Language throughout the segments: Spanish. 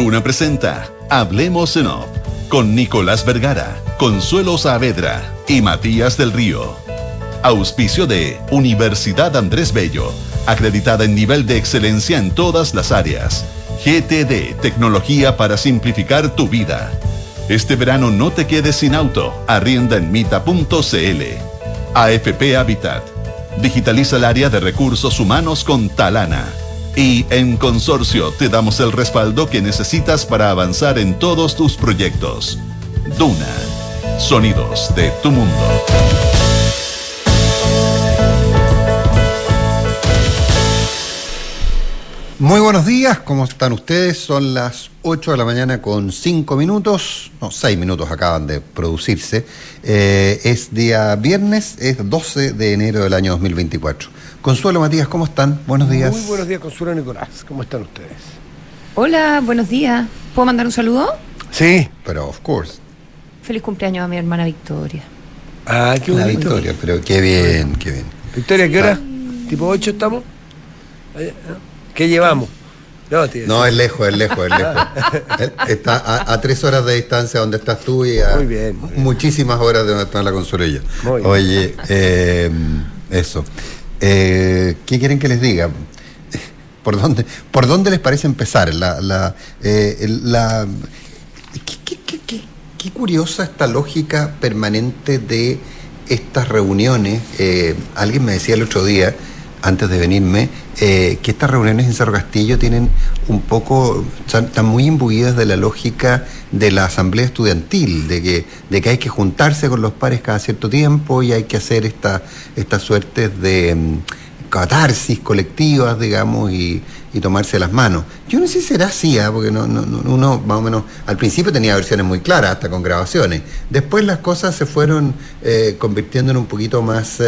Duna presenta Hablemos en Off con Nicolás Vergara, Consuelo Saavedra y Matías del Río. Auspicio de Universidad Andrés Bello, acreditada en nivel de excelencia en todas las áreas. GTD, tecnología para simplificar tu vida. Este verano no te quedes sin auto, arrienda en mita.cl. AFP Habitat, digitaliza el área de recursos humanos con Talana. Y en Consorcio te damos el respaldo que necesitas para avanzar en todos tus proyectos. Duna, sonidos de tu mundo. Muy buenos días, ¿cómo están ustedes? Son las 8 de la mañana con 5 minutos, no, 6 minutos acaban de producirse. Eh, es día viernes, es 12 de enero del año 2024. Consuelo Matías, ¿cómo están? Buenos días. Muy buenos días, Consuelo Nicolás. ¿Cómo están ustedes? Hola, buenos días. ¿Puedo mandar un saludo? Sí. Pero, of course. Feliz cumpleaños a mi hermana Victoria. Ah, qué La bonito. victoria, pero qué bien, qué bien. Victoria, ¿qué hora? ¿Tipo 8 estamos? ¿Qué llevamos? No, tío, No, sí. es lejos, es lejos, es lejos. Él Está a, a tres horas de distancia donde estás tú y a Muy bien, muy bien. muchísimas horas de donde está la Consuelo y yo. Muy bien. Oye, eh, eso. Eh, ¿Qué quieren que les diga? ¿Por dónde, ¿Por dónde les parece empezar? La, la, eh, la- ¿qué, qué- qué- qué- qué curiosa esta lógica permanente de estas reuniones. Eh, alguien me decía el otro día, antes de venirme, eh, que estas reuniones en Cerro Castillo tienen un poco, están, muy imbuidas de la lógica de la asamblea estudiantil, de que, de que hay que juntarse con los pares cada cierto tiempo y hay que hacer esta, estas suertes de mm, catarsis colectivas, digamos, y, tomarse las manos. Yo no sé si será así, ¿ah? porque no, no- no- uno más o menos al principio tenía versiones muy claras, hasta con grabaciones. Después las cosas se fueron eh, convirtiendo en un poquito más,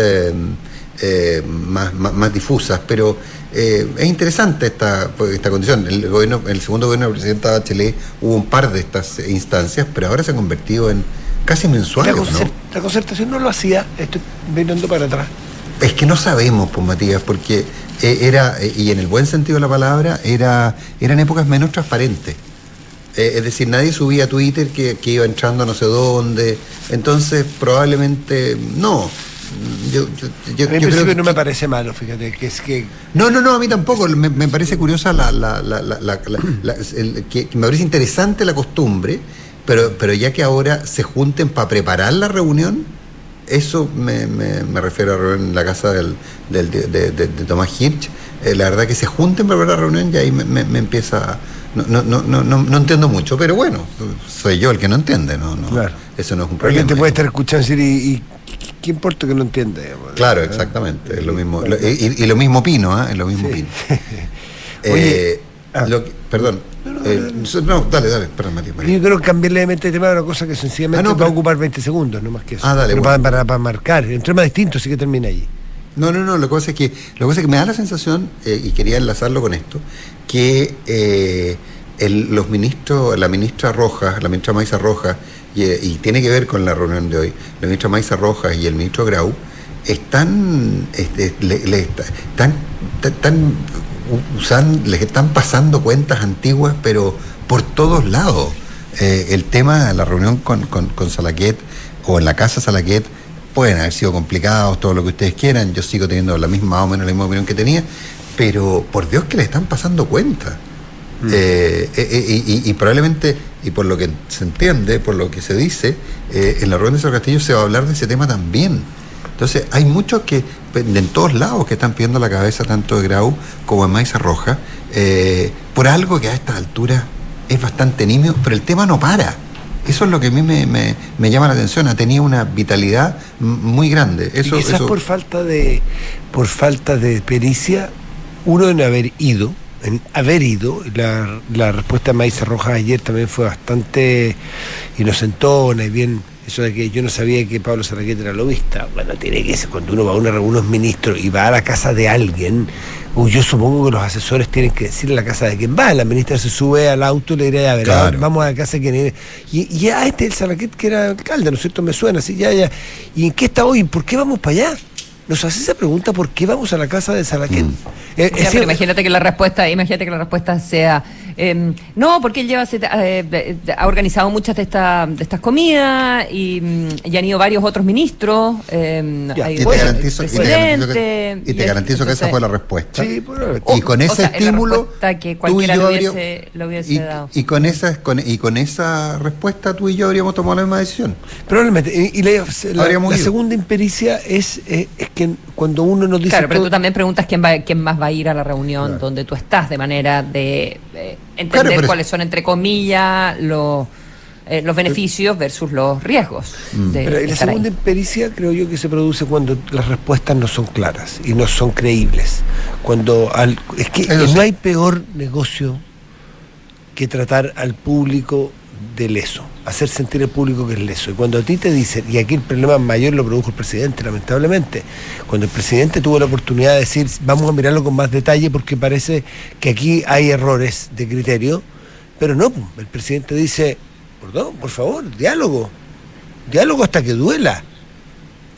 eh, más, más, más difusas, pero eh, es interesante esta, esta condición. El, gobierno, el segundo gobierno del presidente Bachelet hubo un par de estas instancias, pero ahora se ha convertido en casi La, mensuales, ¿no? concer- la concertación no lo hacía, estoy mirando para atrás. Es que no sabemos, pues Matías, porque eh, era, y en el buen sentido de la palabra, era, eran épocas menos transparentes. Eh, es decir, nadie subía a Twitter que, que iba entrando a no sé dónde. Entonces, probablemente no. Yo, yo, yo- A mí en yo creo principio que- no me parece malo, fíjate, que es que no, no, no, a mí tampoco. Me, me parece curiosa la, la, la, la- el- que, que me parece interesante la costumbre, pero, pero ya que ahora se junten para preparar la reunión, eso me, me, me refiero a la reunión en la casa del, del- de, de- de- de Tomás Hirsch. eh, la verdad que se junten para preparar la reunión y ahí me, empieza. No, no, no, no, no entiendo mucho, pero bueno, soy yo el que no entiende, no, no, Claro. eso no es un alguien problema. te puede estar escuchando y decir, ¿y, qué importa que no entienda? digamos? Claro, ¿Eh? exactamente. Es lo mismo. lo- y, y lo mismo opino, ¿ah? Es lo mismo Sí. opino. Oye, Eh, ah. lo que- perdón. Eh, no, dale, dale, perdón, Matías. Yo creo que cambiar levemente de tema es una cosa que sencillamente Ah, no, va a ocupar 20 segundos, no más que eso. Ah, dale, Pero bueno. para, para, para marcar, un tema distinto, sí que termina allí. No, no, no, lo que pasa es que, lo que, pasa es que me da la sensación, eh, y quería enlazarlo con esto, que eh, los ministros, la ministra Rojas, la ministra Maiza Rojas, y, eh, y tiene que ver con la reunión de hoy, la ministra Maiza Rojas y el ministro Grau, están, este, están, están les están pasando cuentas antiguas, pero por todos lados. Eh, el tema de la reunión con, con, con Salaquet o en la casa Salaquet pueden haber sido complicados, todo lo que ustedes quieran. Yo sigo teniendo la misma, más o menos la misma opinión que tenía, pero por Dios que le están pasando cuentas. Eh, eh, eh, y, y- y probablemente, y por lo que se entiende, por lo que se dice, eh, en la reunión de Cerro Castillo se va a hablar de ese tema también. Entonces, hay muchos que, pues, en todos lados, que están pidiendo la cabeza tanto de Grau como de Maiza Roja, eh, por algo que a esta altura es bastante nimio, pero el tema no para. Eso es lo que a mí me, me- me llama la atención. Ha tenido una vitalidad muy grande. Eso, y quizás eso- por falta de por falta de pericia, uno en haber ido, en haber ido, la, la respuesta de Maíz Rojas ayer también fue bastante inocentona y bien, eso de que yo no sabía que Pablo Sarraquete era lobista. Bueno, tiene que ser cuando uno va a una reunión, unos ministros y va a la casa de alguien, o yo supongo que los asesores tienen que decirle a la casa de quién va. La ministra se sube al auto y le dirá, a ver, Claro. vamos a la casa de quién es. Y, ya este es el Sarraquet que era alcalde, ¿no es cierto? Me suena así, ya, ya. ¿Y en qué está hoy? ¿Por qué vamos para allá? Nos hace esa pregunta, ¿por qué vamos a la casa de Salaquén? Mm. Eh, pero decir, imagínate que la respuesta, imagínate que la respuesta sea eh, no, porque él lleva eh, eh, ha organizado muchas de estas de estas comidas y, mm, y han ido varios otros ministros. eh, Ya, ha y ido te garantizo, y te garantizo que, y te el- garantizo que esa fue la respuesta. Sí, bueno, y con o ese sea, estímulo tú y yo habría- hubiese- le hubiese y, dado. y con esa con, y con esa respuesta tú y yo habríamos tomado la misma decisión Probablemente. Y, y la, la- la segunda impericia es, eh, es que cuando uno nos dice. Claro, pero todo- tú también preguntas quién va, quién más va a ir a la reunión donde tú estás, de manera de eh, entender Claro, cuáles son, entre comillas, los, eh, los beneficios versus los riesgos. de Pero la ahí. segunda impericia creo yo que se produce cuando las respuestas no son claras y no son creíbles. Cuando al, es que no hay peor negocio que tratar al público de leso, hacer sentir al público que es leso. Y cuando a ti te dicen, y aquí el problema mayor lo produjo el presidente, lamentablemente, cuando el presidente tuvo la oportunidad de decir, vamos a mirarlo con más detalle porque parece que aquí hay errores de criterio, pero no, pum, el presidente dice, perdón, por favor, diálogo, diálogo hasta que duela.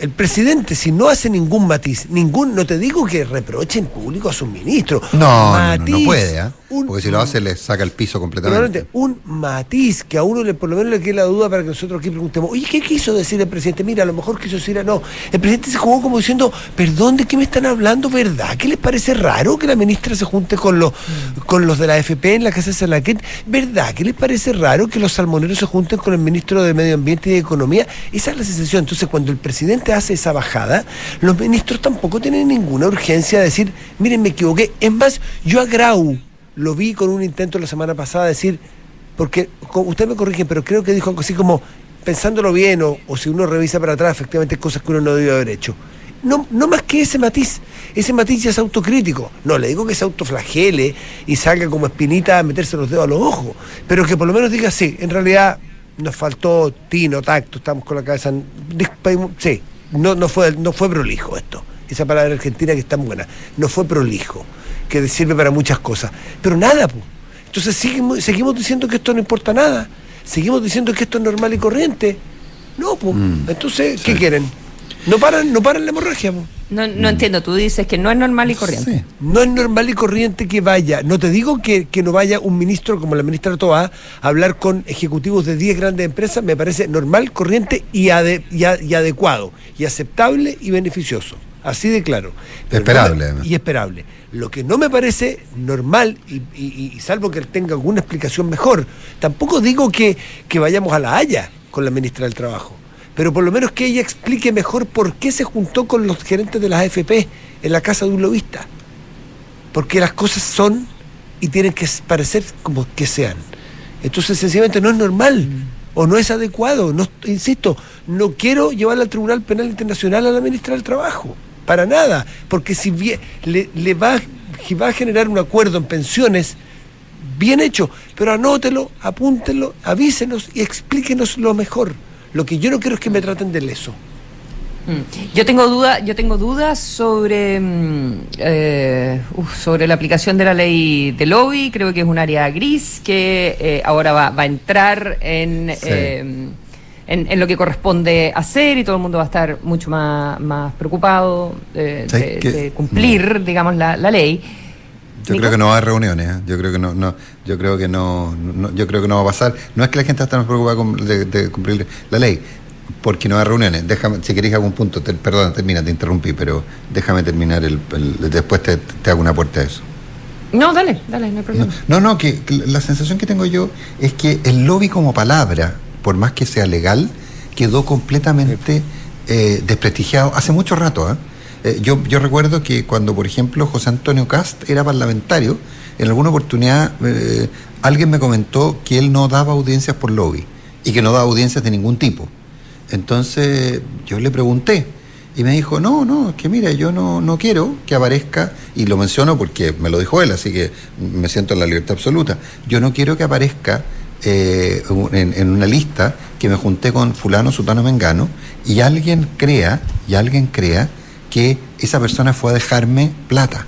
El presidente, si no hace ningún matiz, ningún, no te digo que reproche en público a sus ministros. no no, no, no matiz, puede un- porque si lo hace le saca el piso completamente un matiz que a uno le, por lo menos le quede la duda para que nosotros aquí preguntemos, oye, ¿qué quiso decir el presidente? Mira, a lo mejor quiso decir, no, el presidente se jugó como diciendo, perdón, ¿de qué me están hablando? ¿Verdad? ¿Qué les parece raro que la ministra se junte con los, con los de la AFP en la casa de Salaquén? ¿Verdad? ¿Qué les parece raro que los salmoneros se junten con el ministro de Medio Ambiente y de Economía? Esa es la sensación. Entonces, cuando el presidente hace esa bajada, los ministros tampoco tienen ninguna urgencia de decir, miren, me equivoqué. Es más, yo a Grau lo vi con un intento la semana pasada de decir, porque usted me corrige, pero creo que dijo algo así como, pensándolo bien, o, o si uno revisa para atrás, efectivamente cosas que uno no debió haber hecho. No, no más que ese matiz. Ese matiz ya es autocrítico. No le digo que se autoflagele y salga como espinita a meterse los dedos a los ojos, pero que por lo menos diga, sí, en realidad nos faltó tino, tacto, estamos con la cabeza... Sí, no, no, fue, no fue prolijo esto. Esa palabra argentina que es tan buena. No fue prolijo, que sirve para muchas cosas. Pero nada, pues. Entonces seguimos, seguimos diciendo que esto no importa nada. Seguimos diciendo que esto es normal y corriente. No, pues. Mm, Entonces, ¿qué sí. quieren? No paran, no paran la hemorragia. No, no entiendo, tú dices que no es normal y corriente. Sí. No es normal y corriente que vaya, no te digo que, que no vaya un ministro como la ministra Toa a hablar con ejecutivos de 10 grandes empresas, me parece normal, corriente y, ade- y a- y adecuado, y aceptable y beneficioso. Así de claro. Pero Esperable, no me- además. y esperable. Lo que no me parece normal, y, y- y salvo que él tenga alguna explicación mejor, tampoco digo que, que vayamos a la Haya con la ministra del Trabajo, pero por lo menos que ella explique mejor por qué se juntó con los gerentes de las AFP en la casa de un lobista. Porque las cosas son y tienen que parecer como que sean. Entonces, sencillamente no es normal o no es adecuado. No, insisto, no quiero llevar al Tribunal Penal Internacional a la ministra del Trabajo. Para nada. Porque si bien le, le va, va a generar un acuerdo en pensiones, bien hecho, pero anótelo, apúntenlo, avísenos y explíquenos lo mejor. Lo que yo no quiero es que me traten de leso. Mm. Yo tengo duda, yo tengo dudas sobre mm, eh, uf, sobre la aplicación de la ley de lobby. Creo que es un área gris que eh, ahora va, va a entrar en, Sí. eh, en en lo que corresponde hacer y todo el mundo va a estar mucho más, más preocupado eh, ¿Sabes de, de cumplir, digamos, la, la ley. Yo creo que no va a haber reuniones, ¿eh? yo creo que no, no, yo creo que no, no- yo creo que no va a pasar. No es que la gente esté más preocupada de, de cumplir la ley, porque no hay reuniones. Déjame, si queréis algún punto, te- perdón, termina, te interrumpí, pero déjame terminar el, el- después te, te hago una puerta a eso. No, dale, dale, no hay problema. no, no, que, que la sensación que tengo yo es que el lobby como palabra, por más que sea legal, quedó completamente eh, desprestigiado hace mucho rato. ¿ah? Eh, yo, yo recuerdo que cuando, por ejemplo, José Antonio Cast era parlamentario, en alguna oportunidad eh, alguien me comentó que él no daba audiencias por lobby y que no daba audiencias de ningún tipo. Entonces yo le pregunté y me dijo, no, no, es que mira, yo no, no quiero que aparezca, y lo menciono porque me lo dijo él, así que me siento en la libertad absoluta, yo no quiero que aparezca eh, en, en una lista que me junté con fulano, sutano, mengano, y alguien crea, y alguien crea que esa persona fue a dejarme plata.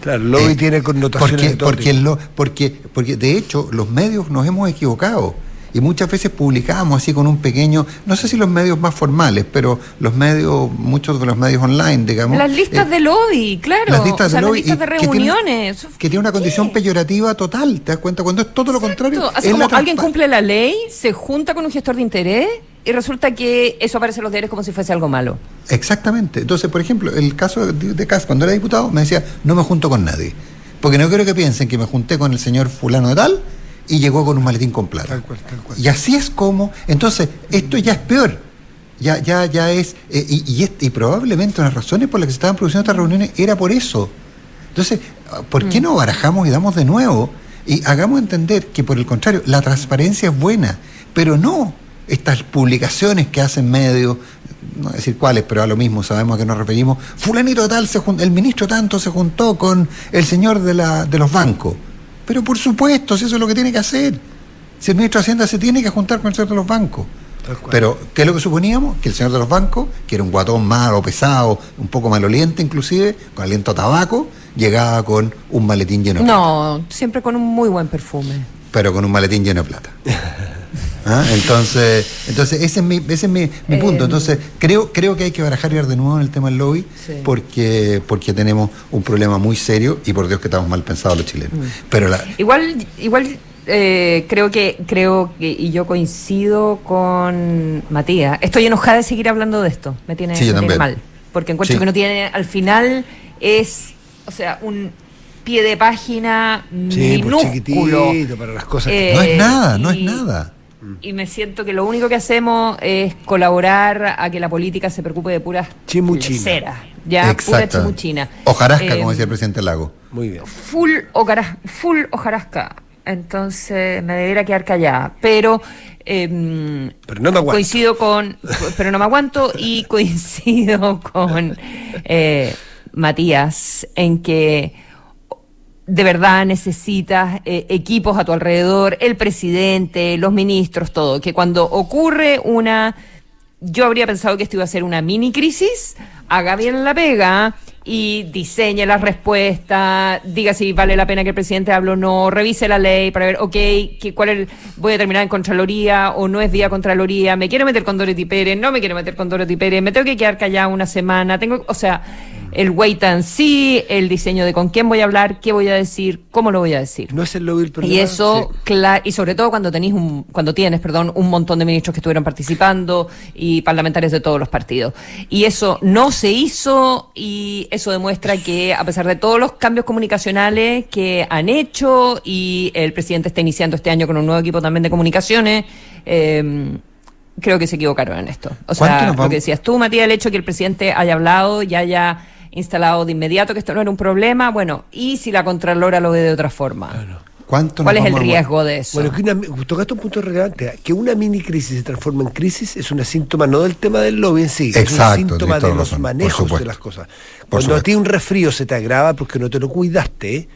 Claro, el lobby Eh, tiene connotaciones porque, de todo porque, tipo. lo, porque, porque de hecho los medios nos hemos equivocado. y muchas veces publicábamos así con un pequeño, no sé si los medios más formales, pero los medios, muchos de los medios online, digamos. Las listas eh, de lobby, claro. las listas o sea, de lobby las listas de y que tiene- reuniones. Que tiene, una condición peyorativa total, ¿te das cuenta? Cuando es todo lo contrario. Así es como alguien cumple la ley, se junta con un gestor de interés y resulta que eso aparece en los diarios como si fuese algo malo. Exactamente. Entonces, por ejemplo, el caso de, Cas, cuando era diputado, me decía, no me junto con nadie. Porque no quiero que piensen que me junté con el señor fulano de tal y llegó con un maletín con plata. Tal cual, tal cual. Y así es como, entonces, esto ya es peor. Ya, ya, ya es, eh, y, y, est- y probablemente una de las razones por las que se estaban produciendo estas reuniones era por eso. Entonces, ¿por Mm. qué no barajamos y damos de nuevo? Y hagamos entender que, por el contrario, la transparencia es buena, pero no estas publicaciones que hacen medios, no decir cuáles, pero a lo mismo sabemos a qué nos referimos. Fulanito tal, se jun- el ministro tanto se juntó con el señor de, la, de los bancos. Pero por supuesto, si eso es lo que tiene que hacer. Si el ministro de Hacienda se tiene que juntar con el señor de los bancos. Pero, ¿qué es lo que suponíamos? Que el señor de los bancos, que era un guatón malo, pesado, un poco maloliente inclusive, con aliento a tabaco, llegaba con un maletín lleno de plata. No, siempre con un muy buen perfume. Pero con un maletín lleno de plata. ¿Ah? Entonces, entonces ese es mi, ese es mi, mi Eh. punto. Entonces, creo, creo que hay que barajar y ver de nuevo en el tema del lobby, Sí. porque, porque tenemos un problema muy serio y por Dios que estamos mal pensados los chilenos. Mm. Pero la, Igual, igual eh, creo que, creo que, y yo coincido con Matías. Estoy enojada de seguir hablando de esto. Me tiene, Sí, yo me tiene también. mal. Porque encuentro Sí. que no tiene, al final es, o sea, un pie de página Sí, pues minúsculo. chiquitito para las cosas Eh, que... no es nada, no es nada. Y me siento que lo único que hacemos es colaborar a que la política se preocupe de puras Chimuchina. leceras, ya pura chimuchina. Ojarasca, Eh, como decía el presidente Lago. Muy bien. full, ocaras- full hojarasca. Entonces me debiera quedar callada. Pero, em, Pero no me aguanto. coincido con. Pero no me aguanto y coincido con eh, Matías en que de verdad necesitas eh, equipos a tu alrededor, el presidente, los ministros, todo. Que cuando ocurre una. Yo habría pensado que esto iba a ser una mini crisis, haga bien la pega y diseñe la respuesta, diga si vale la pena que el presidente hable o no, revise la ley para ver, ok, que, cuál es el- voy a terminar en Contraloría o no es vía Contraloría, me quiero meter con Dorothy Pérez, no me quiero meter con Dorothy Pérez, me tengo que quedar callada una semana, tengo, o sea, el wait and see, el diseño de con quién voy a hablar, qué voy a decir, cómo lo voy a decir. No es el lobby el problema. Y eso, Sí. y sobre todo cuando tenéis un, cuando tienes, perdón, un montón de ministros que estuvieron participando y parlamentarios de todos los partidos. Y eso no se hizo y eso demuestra que a pesar de todos los cambios comunicacionales que han hecho y el presidente está iniciando este año con un nuevo equipo también de comunicaciones, eh, creo que se equivocaron en esto. O ¿Cuánto sea, lo que decías tú, Matías, el hecho de que el presidente haya hablado y haya instalado de inmediato que esto no era un problema, bueno, y si la Contralora lo ve de otra forma. ¿Cuánto ¿Cuál es el a- riesgo de eso? Bueno, que una, tocaste un punto relevante. Que una mini crisis se transforma en crisis es una síntoma no del tema del lobby en sí, es Exacto, un síntoma de los razón, manejos de las cosas. Por Cuando a ti un resfrío se te agrava porque no te lo cuidaste,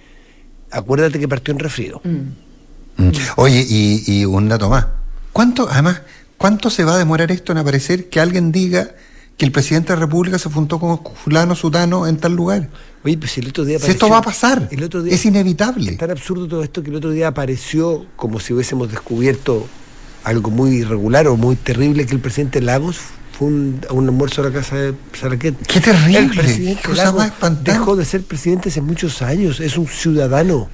acuérdate que partió en resfrío. Mm. Oye, y, y un dato más. ¿Cuánto, además, cuánto se va a demorar esto en aparecer que alguien diga que el presidente de la República se juntó con fulano, sutano en tal lugar? Oye, pues si el otro día Si esto apareció- va a pasar, el otro día, es inevitable. Es tan absurdo todo esto que el otro día apareció como si hubiésemos descubierto algo muy irregular o muy terrible que el presidente Lagos fue un- a un almuerzo a la casa de Salaquet. Qué terrible, El presidente Lagos dejó de ser presidente hace muchos años, es un ciudadano.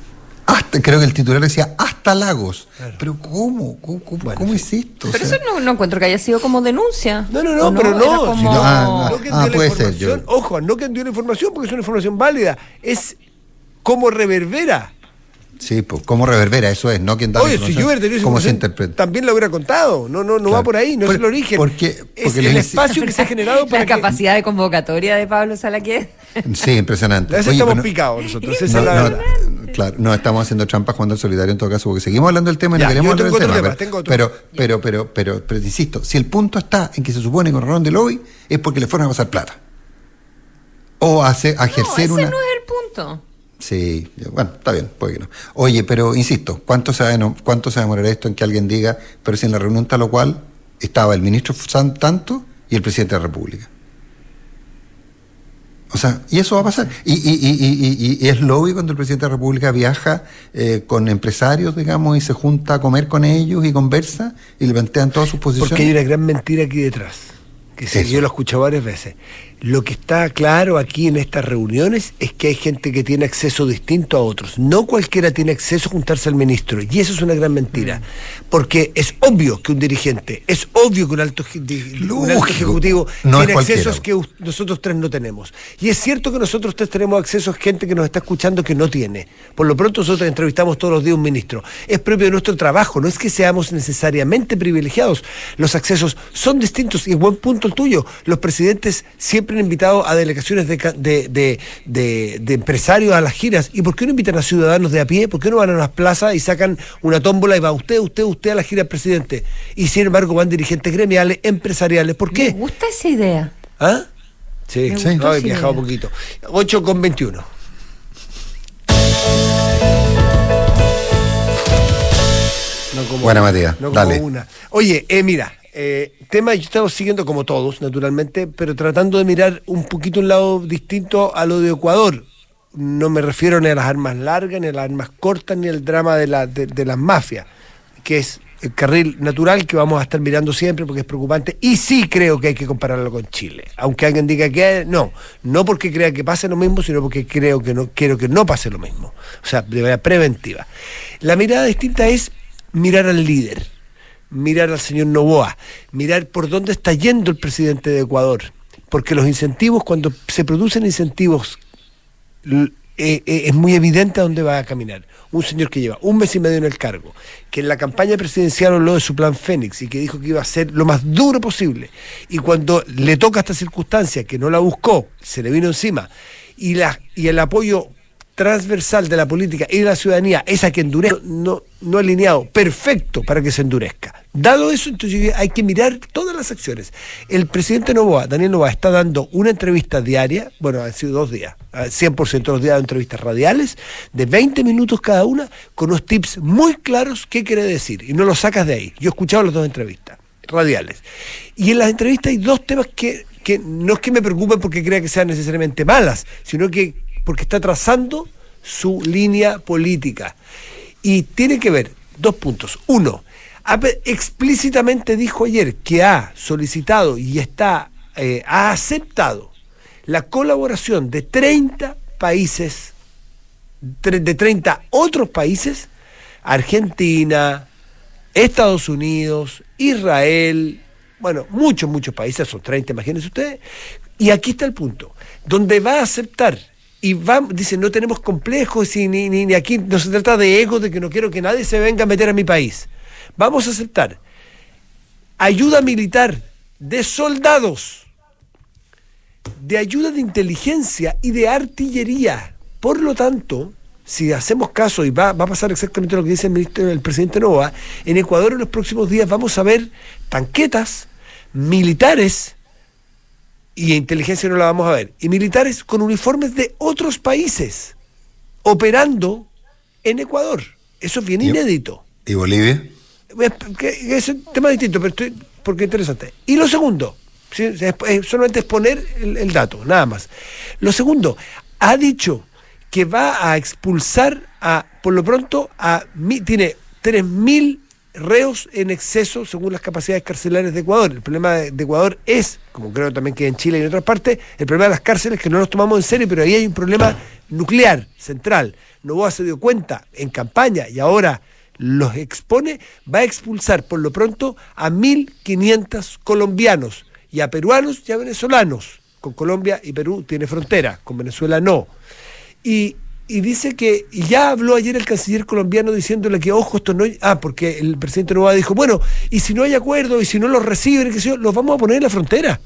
Hasta, creo que el titular decía hasta Lagos. Claro. Pero ¿cómo? ¿Cómo, cómo- Bueno, cómo es esto? O Pero sea, eso no, no encuentro que haya sido como denuncia. No, no, no, ¿O pero no. como- Si no, ah, No que ah, puede ser, yo- ojo, no que dio la información porque es una información válida, es cómo reverbera. Sí, pues, ¿cómo reverbera? Eso es, no quien da Oye, si yo hubiera tenido ¿Cómo se interpreta? también la hubiera contado. No, no, no Claro. va por ahí, no Por- es el origen. porque- es el espacio que se ha generado para La que... capacidad de convocatoria de Pablo Salaquet. Sí, impresionante. A veces Oye, estamos pero no- picados nosotros, esa No, es la no, verdad. claro, no estamos haciendo trampas jugando al solidario en todo caso, porque seguimos hablando del tema y Ya, no queremos hablar tengo del otro tema. tema, pero, tengo otro. pero, pero, pero, pero, pero, insisto, si el punto está en que se supone con Ron de lobby, es porque le fueron a pasar plata. O a, hacer- a No, ejercer ese una. no es el punto. Sí, bueno, está bien, puede que no. Oye, pero insisto, ¿cuánto se, va ¿cuánto se va a demorar esto en que alguien diga, pero si en la reunión tal o cual estaba el ministro San tanto y el presidente de la República? O sea, y eso va a pasar. Y, y, y, y es lobby cuando el presidente de la República viaja eh, con empresarios, digamos, y se junta a comer con ellos y conversa y le plantean todas sus posiciones. Porque hay una gran mentira aquí detrás, que sí, yo lo he escuchado varias veces. Lo que está claro aquí en estas reuniones es que hay gente que tiene acceso distinto a otros. No cualquiera tiene acceso a juntarse al ministro. Y eso es una gran mentira. Porque es obvio que un dirigente, es obvio que un alto, un alto ejecutivo No tiene accesos que nosotros tres no tenemos. Y es cierto que nosotros tres tenemos acceso a gente que nos está escuchando que no tiene. Por lo pronto nosotros entrevistamos todos los días a un ministro. Es propio de nuestro trabajo, no es que seamos necesariamente privilegiados. Los accesos son distintos y buen punto el tuyo. Los presidentes siempre han invitado a delegaciones de, ca- de, de- de- de empresarios a las giras. ¿Y por qué no invitan a ciudadanos de a pie? ¿Por qué no van a las plazas y sacan una tómbola y va usted, usted, usted a la gira del presidente? Y sin embargo van dirigentes gremiales, empresariales. ¿Por Me qué? gusta esa idea. ¿Ah? Sí, Me sí. No, he viajado idea. poquito. 8 con 21. No como Buena, Matías. no como Dale. una. Oye, eh, mira, eh, tema yo estaba siguiendo como todos, naturalmente, pero tratando de mirar un poquito un lado distinto a lo de Ecuador. No me refiero ni a las armas largas, ni a las armas cortas, ni al drama de, la, de, de las mafias, que es el carril natural que vamos a estar mirando siempre porque es preocupante. Y sí creo que hay que compararlo con Chile. Aunque alguien diga que no, no porque crea que pase lo mismo, sino porque creo que no, quiero que no pase lo mismo. O sea, de manera preventiva. La mirada distinta es mirar al líder, mirar al señor Novoa, mirar por dónde está yendo el presidente de Ecuador. Porque los incentivos, cuando se producen incentivos eh, eh, es muy evidente a dónde va a caminar. Un señor que lleva un mes y medio en el cargo, que en la campaña presidencial habló de su plan Fénix y que dijo que iba a ser lo más duro posible. Y cuando le toca esta circunstancia, que no la buscó, se le vino encima, y, la, y el apoyo transversal de la política y de la ciudadanía es a que endurezca, no, no alineado, perfecto para que se endurezca. Dado eso, entonces hay que mirar todas las acciones. El presidente Novoa, Daniel Novoa, está dando una entrevista diaria, bueno, han sido dos días, ah, 100% de los días de entrevistas radiales, de 20 minutos cada una, con unos tips muy claros qué quiere decir, y no lo sacas de ahí. Yo he escuchado las dos entrevistas radiales. Y en las entrevistas hay dos temas que, que no es que me preocupen porque crea que sean necesariamente malas, sino que porque está trazando su línea política. Y tiene que ver dos puntos. Uno, explícitamente dijo ayer que ha solicitado y está, eh, ha aceptado la colaboración de 30 países, de 30 otros países, Argentina, Estados Unidos, Israel, bueno, muchos, muchos países, son 30, imagínense ustedes. Y aquí está el punto, donde va a aceptar y va, dice, no tenemos complejos y ni, ni, ni aquí no se trata de ego, de que no quiero que nadie se venga a meter a mi país. Vamos a aceptar ayuda militar de soldados, de ayuda de inteligencia y de artillería. Por lo tanto, si hacemos caso, y va, va a pasar exactamente lo que dice el, ministro, el presidente Nova, en Ecuador en los próximos días vamos a ver tanquetas militares, y inteligencia no la vamos a ver, y militares con uniformes de otros países, operando en Ecuador. Eso es bien inédito. ¿Y Bolivia? Es, un tema distinto, pero estoy, porque es interesante. Y lo segundo, solamente exponer el, el dato, nada más. Lo segundo, ha dicho que va a expulsar a, por lo pronto, a tiene 3.000 reos en exceso según las capacidades carcelarias de Ecuador. El problema de, Ecuador es, como creo también que en Chile y en otras partes, el problema de las cárceles que no nos tomamos en serio, pero ahí hay un problema nuclear, central. Novoa se dio cuenta en campaña y ahora los expone, va a expulsar por lo pronto a 1.500 colombianos y a peruanos y a venezolanos. Con Colombia y Perú tiene frontera, con Venezuela no. Y, y dice que ya habló ayer el canciller colombiano diciéndole que, ojo, esto no. Ah, porque el presidente Novoa dijo, bueno, y si no hay acuerdo, y si no los reciben, qué sé yo, los vamos a poner en la frontera.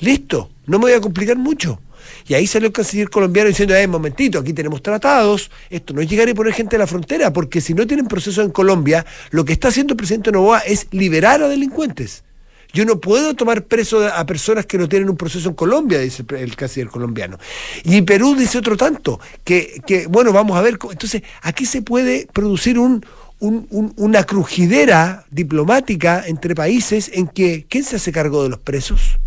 Listo, no me voy a complicar mucho. Y ahí salió el canciller colombiano diciendo, eh, momentito, aquí tenemos tratados, esto no es llegar y poner gente a la frontera, porque si no tienen proceso en Colombia, lo que está haciendo el presidente Novoa es liberar a delincuentes. Yo no puedo tomar preso a personas que no tienen un proceso en Colombia, dice el canciller colombiano. Y Perú dice otro tanto, que, que, bueno, vamos a ver. Entonces, aquí se puede producir un- una crujidera diplomática entre países en que, ¿quién se hace cargo de los presos?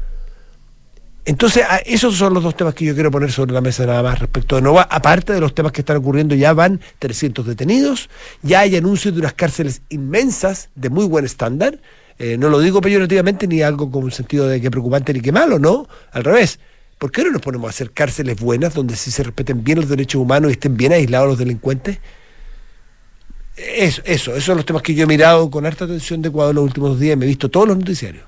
Entonces, esos son los dos temas que yo quiero poner sobre la mesa nada más respecto de Nova. Aparte de los temas que están ocurriendo, ya van 300 detenidos, ya hay anuncios de unas cárceles inmensas de muy buen estándar. Eh, no lo digo peyorativamente ni algo con un sentido de que preocupante ni que malo, ¿no? Al revés. ¿Por qué no nos ponemos a hacer cárceles buenas donde sí se respeten bien los derechos humanos y estén bien aislados los delincuentes? Eso, eso, esos son los temas que yo he mirado con harta atención de Ecuador los últimos días, me he visto todos los noticiarios.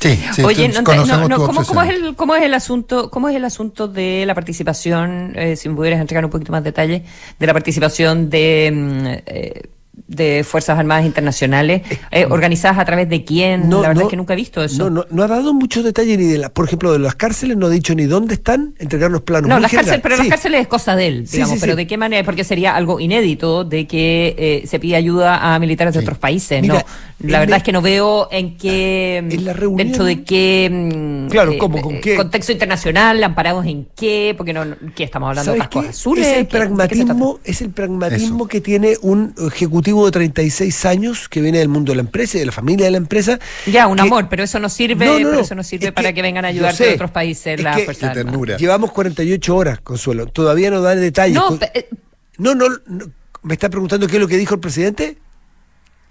Sí, sí, Oye, no, ¿cómo, es el, ¿cómo es el asunto cómo es el asunto de la participación, eh, si me pudieras entregar un poquito más detalle, de la participación de... Mm, eh, de Fuerzas Armadas Internacionales, eh, organizadas a través de quién, la verdad es que nunca he visto eso. No, no, no ha dado muchos detalles ni de la, por ejemplo, de las cárceles, no ha dicho ni dónde están, entregar los planos. No, las cárceles, pero las cárceles es cosa de él, digamos, pero de qué manera, porque sería algo inédito de que eh, se pide ayuda a militares de otros países, ¿no? La verdad es que no veo en qué, en la reunión, dentro de qué, mm, claro, ¿cómo, con qué? contexto internacional, amparados en qué, porque no, ¿qué estamos hablando de cascos azules? Es el pragmatismo, es el pragmatismo que tiene un ejecutivo de 36 años que viene del mundo de la empresa y de la familia de la empresa. Ya, un amor, pero eso no sirve, eso no sirve para que, vengan a ayudar de otros países la fuerza Llevamos 48 horas, Consuelo, todavía no da detalles. Eh, no, no, no, ¿me está preguntando qué es lo que dijo el presidente?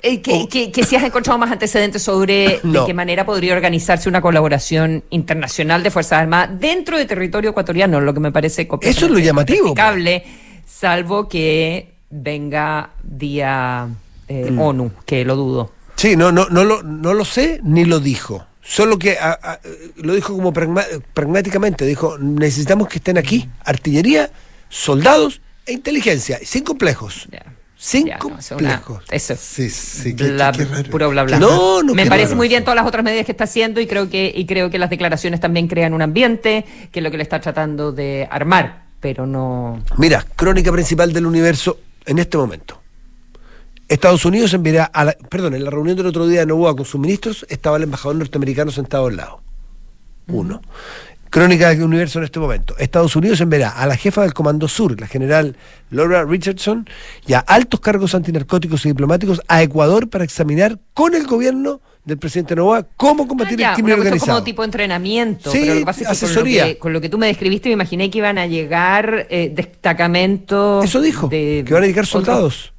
Eh, que, si has encontrado más antecedentes sobre de qué manera podría organizarse una colaboración internacional de Fuerzas Armadas dentro de territorio ecuatoriano, lo que me parece Eso es lo llamativo. salvo que venga vía eh, mm. ONU, que lo dudo. Sí, no, no, no, lo, no lo sé ni lo dijo. Solo que lo dijo como pragmáticamente, dijo, necesitamos que estén aquí artillería, soldados e inteligencia, sin complejos. Cinco complejos. eso. Sí, sí, puro bla bla. No, no, Me parece muy bien todas las otras medidas que está haciendo y creo que y creo que las declaraciones también crean un ambiente que es lo que le está tratando de armar, pero no. Mira, crónica principal del universo en este momento. Estados Unidos enviará a la, perdón, en la reunión del otro día de Novoa con sus ministros estaba el embajador norteamericano sentado al lado. Uno. Crónica del universo en este momento. Estados Unidos enviará a la jefa del Comando Sur, la general Laura Richardson, y a altos cargos antinarcóticos y diplomáticos a Ecuador para examinar con el gobierno del presidente Novoa cómo combatir ah, el crimen organizado. como tipo entrenamiento. Sí, pero asesoría. Con lo, que, tú me describiste, me imaginé que iban a llegar eh, destacamentos. Eso dijo, que van a llegar soldados.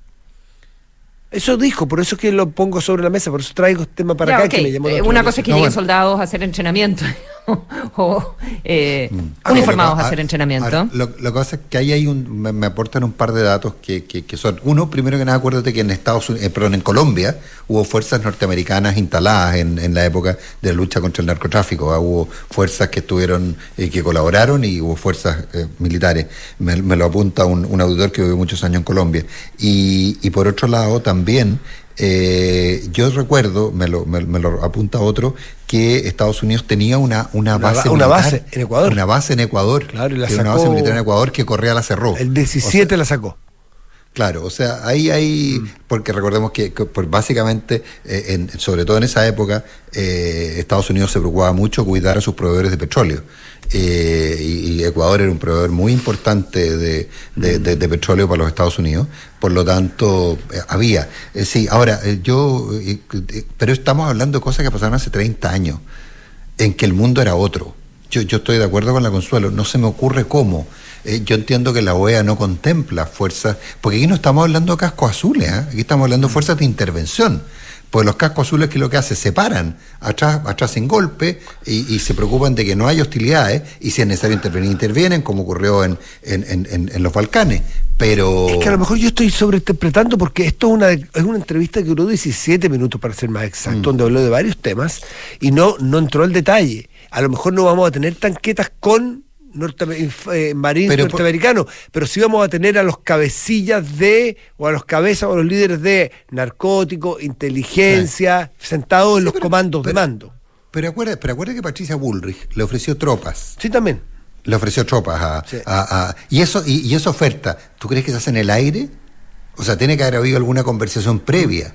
Eso dijo, por eso es que lo pongo sobre la mesa, por eso traigo este tema para acá que me llamó eh, Una cosa es que lleguen soldados a hacer entrenamiento o eh, mm. uniformados a, hacer entrenamiento. lo, que pasa es que ahí hay un, me, aportan un par de datos que, que, son, uno, primero que nada, acuérdate que en Estados Unidos, eh, perdón, en Colombia hubo fuerzas norteamericanas instaladas en, en la época de la lucha contra el narcotráfico, hubo fuerzas que estuvieron, que colaboraron y hubo fuerzas militares. Me, lo apunta un, un auditor que vivió muchos años en Colombia. Y, y por otro lado, también eh, yo recuerdo, me lo, me, lo, apunta otro, que Estados Unidos tenía una, una base una, base en Ecuador. Una base en Ecuador. Claro, y la sacó, una base militar en Ecuador que Correa la cerró. El 17 la sacó. Claro, o sea, ahí hay, mm. porque recordemos que, pues básicamente, eh, en, sobre todo en esa época, eh, Estados Unidos se preocupaba mucho cuidar a sus proveedores de petróleo. Eh, y, Ecuador era un proveedor muy importante de, de, petróleo para los Estados Unidos, por lo tanto, había. sí, ahora, yo, pero estamos hablando de cosas que pasaron hace 30 años, en que el mundo era otro. Yo, yo estoy de acuerdo con la Consuelo, no se me ocurre cómo eh, yo entiendo que la OEA no contempla fuerzas, porque aquí no estamos hablando de cascos azules, ¿eh? aquí estamos hablando de fuerzas de intervención. Pues los cascos azules que lo que hacen, se paran atrás, atrás en golpe y, se preocupan de que no haya hostilidades y si es necesario intervenir, intervienen, como ocurrió en, en, los Balcanes. Pero... Es que a lo mejor yo estoy sobreinterpretando porque esto es una, es una entrevista que duró 17 minutos para ser más exacto, mm. donde habló de varios temas y no, no entró al detalle. A lo mejor no vamos a tener tanquetas con norte, eh, marines norteamericanos, pero sí vamos a tener a los cabecillas de, o a los cabezas o a los líderes de narcóticos, inteligencia, sentados en los comandos de mando. Pero acuérdate, pero acuérdate que Patricia Bullrich le ofreció tropas. Sí, también. Le ofreció tropas a... a, y, eso, y, esa oferta, ¿tú crees que se hace en el aire? O sea, tiene que haber habido alguna conversación previa.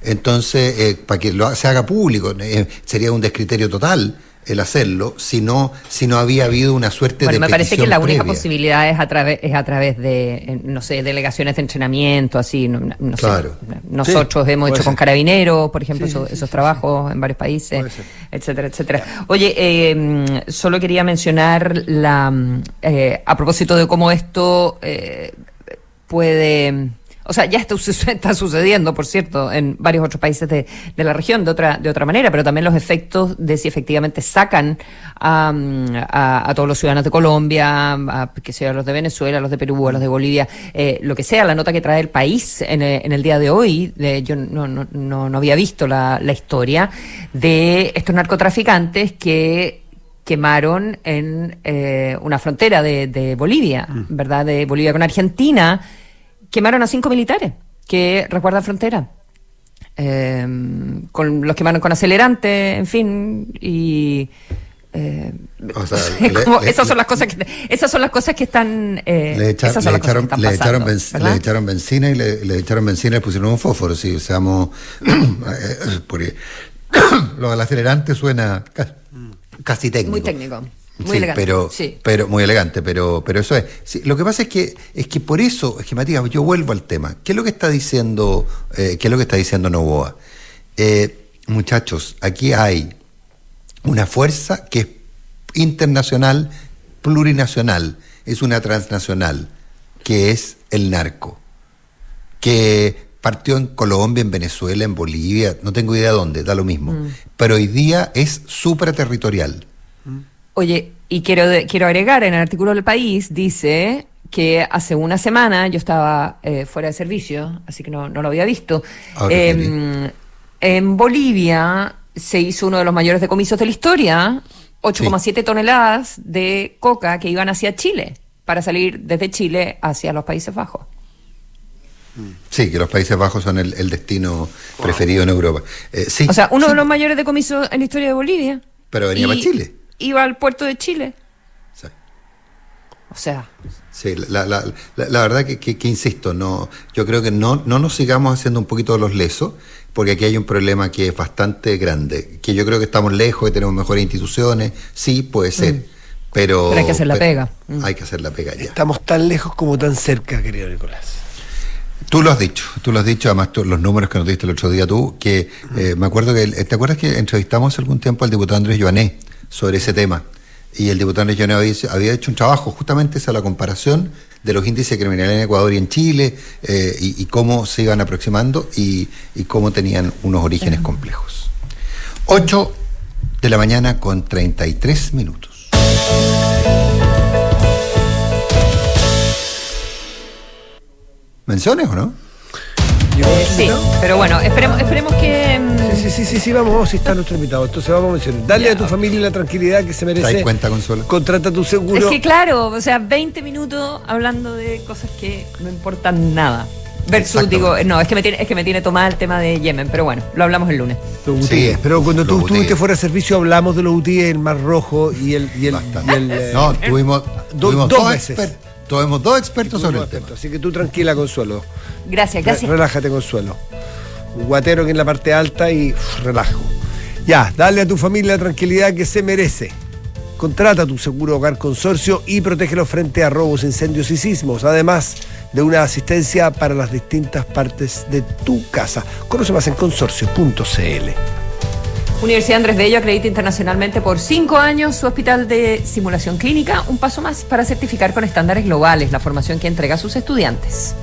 Entonces, eh, para que lo, se haga público, eh, sería un descriterio total el hacerlo si no, si no había habido una suerte Bueno, de me parece que la única previa. posibilidad es a través es a través de eh, no sé delegaciones de entrenamiento así no, no sé. Claro. nosotros Sí, hemos hecho con carabineros por ejemplo Sí, esos, sí, esos sí, trabajos en varios países etcétera etcétera oye eh, mm, solo quería mencionar la mm, eh, a propósito de cómo esto eh, puede o sea, ya está, está sucediendo, por cierto, en varios otros países de, de la región de otra, de otra manera, pero también los efectos de si efectivamente sacan a, mm, a- a todos los ciudadanos de Colombia, a, que sea los de Venezuela, los de Perú, a los de Bolivia, eh, lo que sea, la nota que trae el país en, eh, en el día de hoy, de- yo no, no, no, no había visto la, la historia de estos narcotraficantes que quemaron en eh, una frontera de, de Bolivia, ¿verdad? De Bolivia con Argentina, quemaron a cinco militares que resguardan frontera. Eh, con los quemaron con acelerante, en fin, y eh, O sea, es le- como- le- esas son le- las cosas que esas son las cosas que están eh, Le, echa- esas son le las cosas que echaron, están echaron echaron benzina y le, echaron benzina y le pusieron un fósforo, sí, seamos eh, porque lo del acelerante suena ca- casi técnico. Muy técnico, muy Sí, elegante, Pero, sí. pero muy elegante, pero, pero eso es. Sí, lo que pasa es que, es que por eso, es que Matías, yo vuelvo al tema. ¿Qué es lo que está diciendo, eh, qué es lo que está diciendo Novoa? Eh, muchachos, aquí hay una fuerza que es internacional, plurinacional, es una transnacional, que es el narco, que partió en Colombia, en Venezuela, en Bolivia, no tengo idea dónde, da lo mismo, pero hoy día es supraterritorial. Oye, y quiero, quiero agregar, en el artículo del país dice que hace una semana yo estaba eh, fuera de servicio, así que no, no lo había visto. Ah, Em, en Bolivia se hizo uno de los mayores decomisos de la historia, 8,7 toneladas de coca que iban hacia Chile, para salir desde Chile hacia los Países Bajos. Sí, que los Países Bajos son el, el destino preferido en Europa. Eh, sí, O sea, uno sí, de los mayores decomisos en la historia de Bolivia. Pero venía Y para Chile. Iba al puerto de Chile. sí. O sea, Sí, la, la- la- la verdad que, que- que insisto, no, yo creo que no, no nos sigamos haciendo un poquito los lesos, porque aquí hay un problema que es bastante grande, que yo creo que estamos lejos, que tenemos mejores instituciones, sí, puede ser, pero... Mm. Pero hay que hacer la pega. Mm. Hay que hacer la pega ya. Estamos tan lejos como tan cerca, querido Nicolás. Tú lo has dicho, tú lo has dicho, además tú- los números que nos diste el otro día tú, que eh, me acuerdo que, el- ¿te acuerdas que entrevistamos hace algún tiempo al diputado Andrés Joané sobre ese tema? Y el diputado Joané había, hecho un trabajo justamente esa la comparación de los índices de criminalidad en Ecuador y en Chile eh, y, y cómo se iban aproximando y, y cómo tenían unos orígenes complejos. 8 de la mañana con 33 minutos. ¿Menciones o no? Sí. Pero bueno, esperemos, esperemos que. mm, Sí, sí, sí, sí, sí, vamos, vamos, sí está nuestro invitado. Entonces vamos a mencionar. Dale a tu familia la tranquilidad que se ¿Te merece. das cuenta, Consuelo? Contrata tu seguro. Es que claro, o sea, 20 minutos hablando de cosas que no importan nada. Versus, digo, no, es que, me tiene, es que me tiene tomada el tema de Yemen, pero bueno, lo hablamos el lunes. Los Sí. Pero cuando tú estuviste fuera de servicio hablamos de los UTIs, el Mar Rojo y el... Y el, Bastante. y el, No, tuvimos, tuvimos dos dos, veces. Tuvimos dos expertos sobre el Perfecto, tema. Así que tú tranquila, Consuelo. Gracias, Re- gracias. Relájate, Consuelo. Un guatero que en la parte alta y uf, relajo. Ya, dale a tu familia la tranquilidad que se merece. Contrata tu seguro hogar consorcio y protégelo frente a robos, incendios y sismos, además de una asistencia para las distintas partes de tu casa. Conoce más en consorcio.cl. Universidad Andrés Bello acredita internacionalmente por cinco años su hospital de simulación clínica, un paso más para certificar con estándares globales la formación que entrega a sus estudiantes.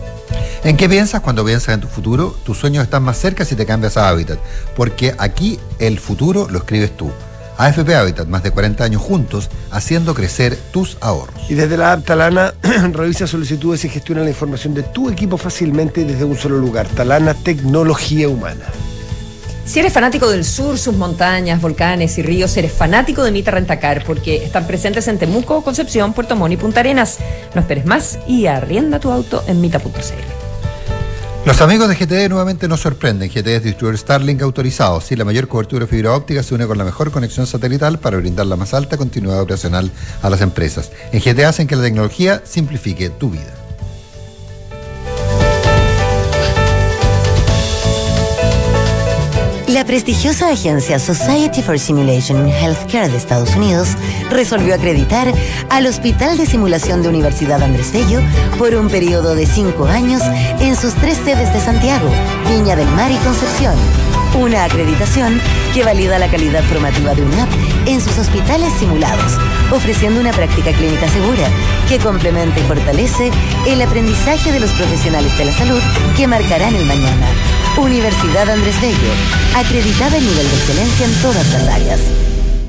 ¿En qué piensas cuando piensas en tu futuro? Tus sueños están más cerca si te cambias a Habitat, porque aquí el futuro lo escribes tú. AFP Habitat, más de 40 años juntos, haciendo crecer tus ahorros. Y desde la app Talana revisa solicitudes y gestiona la información de tu equipo fácilmente y desde un solo lugar. Talana Tecnología Humana. Si eres fanático del sur, sus montañas, volcanes y ríos, eres fanático de Mita Rentacar porque están presentes en Temuco, Concepción, Puerto Montt y Punta Arenas. No esperes más y arrienda tu auto en mita.cl. Los amigos de GTE nuevamente nos sorprenden. GTE es distribuidor Starlink autorizado. Sí, la mayor cobertura de fibra óptica se une con la mejor conexión satelital para brindar la más alta continuidad operacional a las empresas. En GTE hacen que la tecnología simplifique tu vida. Prestigiosa agencia Society for Simulation in Healthcare de Estados Unidos resolvió acreditar al Hospital de Simulación de Universidad Andrés Bello por un periodo de cinco años en sus tres sedes de Santiago, Viña del Mar y Concepción. Una acreditación que valida la calidad formativa de UNAP en sus hospitales simulados, ofreciendo una práctica clínica segura que complementa y fortalece el aprendizaje de los profesionales de la salud que marcarán el mañana. Universidad Andrés Bello, acreditada en nivel de excelencia en todas las áreas.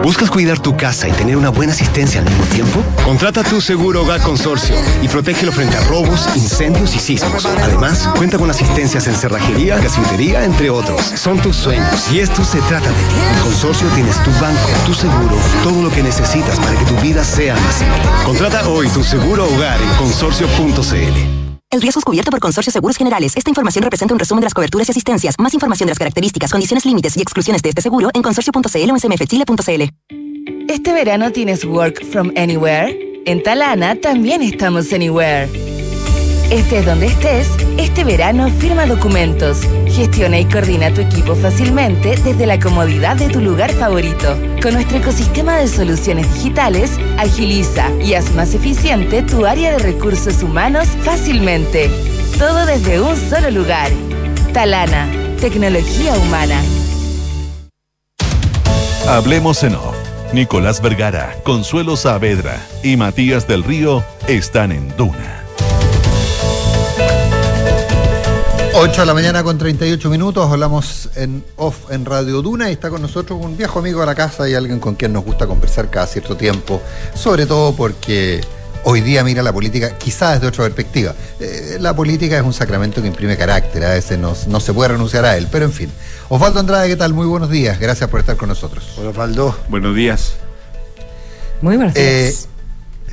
¿Buscas cuidar tu casa y tener una buena asistencia al mismo tiempo? Contrata tu seguro Hogar Consorcio y protégelo frente a robos, incendios y sismos. Además, cuenta con asistencias en cerrajería, gasfitería, entre otros. Son tus sueños y esto se trata de ti. En Consorcio tienes tu banco, tu seguro, todo lo que necesitas para que tu vida sea más simple. Contrata hoy tu seguro hogar en consorcio.cl. El riesgo es cubierto por Consorcio Seguros Generales. Esta información representa un resumen de las coberturas y asistencias. Más información de las características, condiciones límites y exclusiones de este seguro en consorcio.cl o en cmfchile.cl. ¿Este verano tienes Work from Anywhere? En Talana también estamos Anywhere. Estés donde estés, este verano firma documentos, gestiona y coordina tu equipo fácilmente desde la comodidad de tu lugar favorito. Con nuestro ecosistema de soluciones digitales, agiliza y haz más eficiente tu área de recursos humanos fácilmente. Todo desde un solo lugar. Talana, tecnología humana. Hablemos en off. Nicolás Vergara, Consuelo Saavedra y Matías del Río están en Duna. 8 de la mañana con 38 minutos, hablamos en off en Radio Duna y está con nosotros un viejo amigo de la casa y alguien con quien nos gusta conversar cada cierto tiempo, sobre todo porque hoy día mira la política quizás desde otra perspectiva. Eh, la política es un sacramento que imprime carácter, a veces no, no, se puede renunciar a él, pero en fin. Osvaldo Andrade, ¿qué tal? Muy buenos días, gracias por estar con nosotros. Hola Osvaldo. Buenos días. Muy buenos días.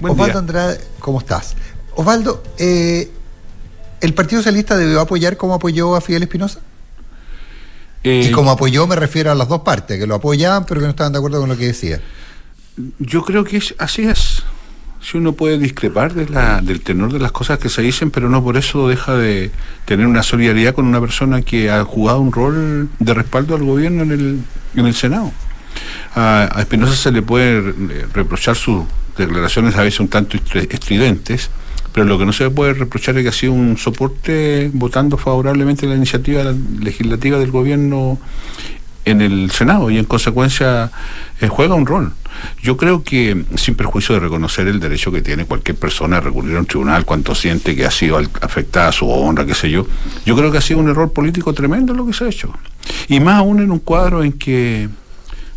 Eh, Osvaldo Andrade, ¿cómo estás? Osvaldo, eh, ¿El Partido Socialista debió apoyar como apoyó a Fidel Espinosa? Eh, y como apoyó me refiero a las dos partes, que lo apoyaban pero que no estaban de acuerdo con lo que decía. Yo creo que es, así es. Si uno puede discrepar de la, del tenor de las cosas que se dicen, pero no por eso deja de tener una solidaridad con una persona que ha jugado un rol de respaldo al gobierno en el, en el Senado. A, a Espinosa se le puede reprochar sus declaraciones a veces un tanto estridentes, pero lo que no se puede reprochar es que ha sido un soporte votando favorablemente la iniciativa legislativa del gobierno en el Senado y en consecuencia eh, juega un rol. Yo creo que, sin perjuicio de reconocer el derecho que tiene cualquier persona a recurrir a un tribunal cuando siente que ha sido afectada su honra, qué sé yo, yo creo que ha sido un error político tremendo lo que se ha hecho. Y más aún en un cuadro en que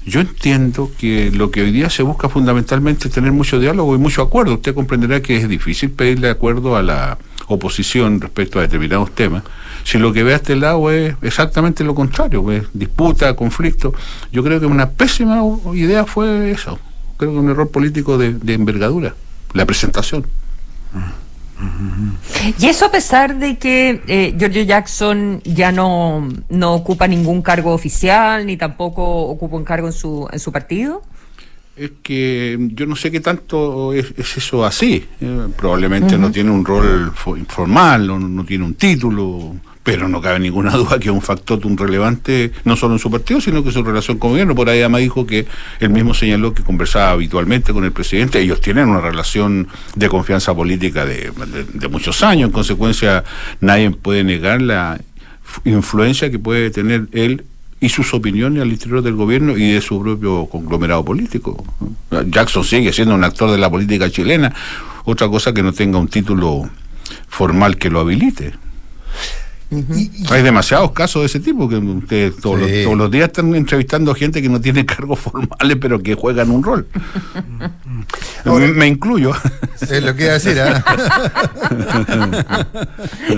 yo entiendo que lo que hoy día se busca fundamentalmente es tener mucho diálogo y mucho acuerdo. Usted comprenderá que es difícil pedirle acuerdo a la oposición respecto a determinados temas. Si lo que ve a este lado es exactamente lo contrario, es disputa, conflicto, yo creo que una pésima idea fue eso. Creo que un error político de, envergadura, la presentación. Y eso a pesar de que eh, Giorgio Jackson ya no, no ocupa ningún cargo oficial, ni tampoco ocupa un cargo en su, en su partido. Es que yo no sé qué tanto es, es eso así. Eh, probablemente no tiene un rol fo- informal, no, no tiene un título, pero no cabe ninguna duda que es un factotum relevante, no solo en su partido, sino que en su relación con el gobierno. Por ahí además dijo que él mismo señaló que conversaba habitualmente con el presidente. Ellos tienen una relación de confianza política de, de- muchos años. En consecuencia, nadie puede negar la influencia que puede tener él y sus opiniones al interior del gobierno y de su propio conglomerado político. Jackson sigue siendo un actor de la política chilena, otra cosa que no tenga un título formal que lo habilite. Hay demasiados casos de ese tipo que ustedes todos, Sí. los, todos los días están entrevistando gente que no tiene cargos formales pero que juegan un rol. me, me incluyo. Es lo que iba a decir, ¿ah?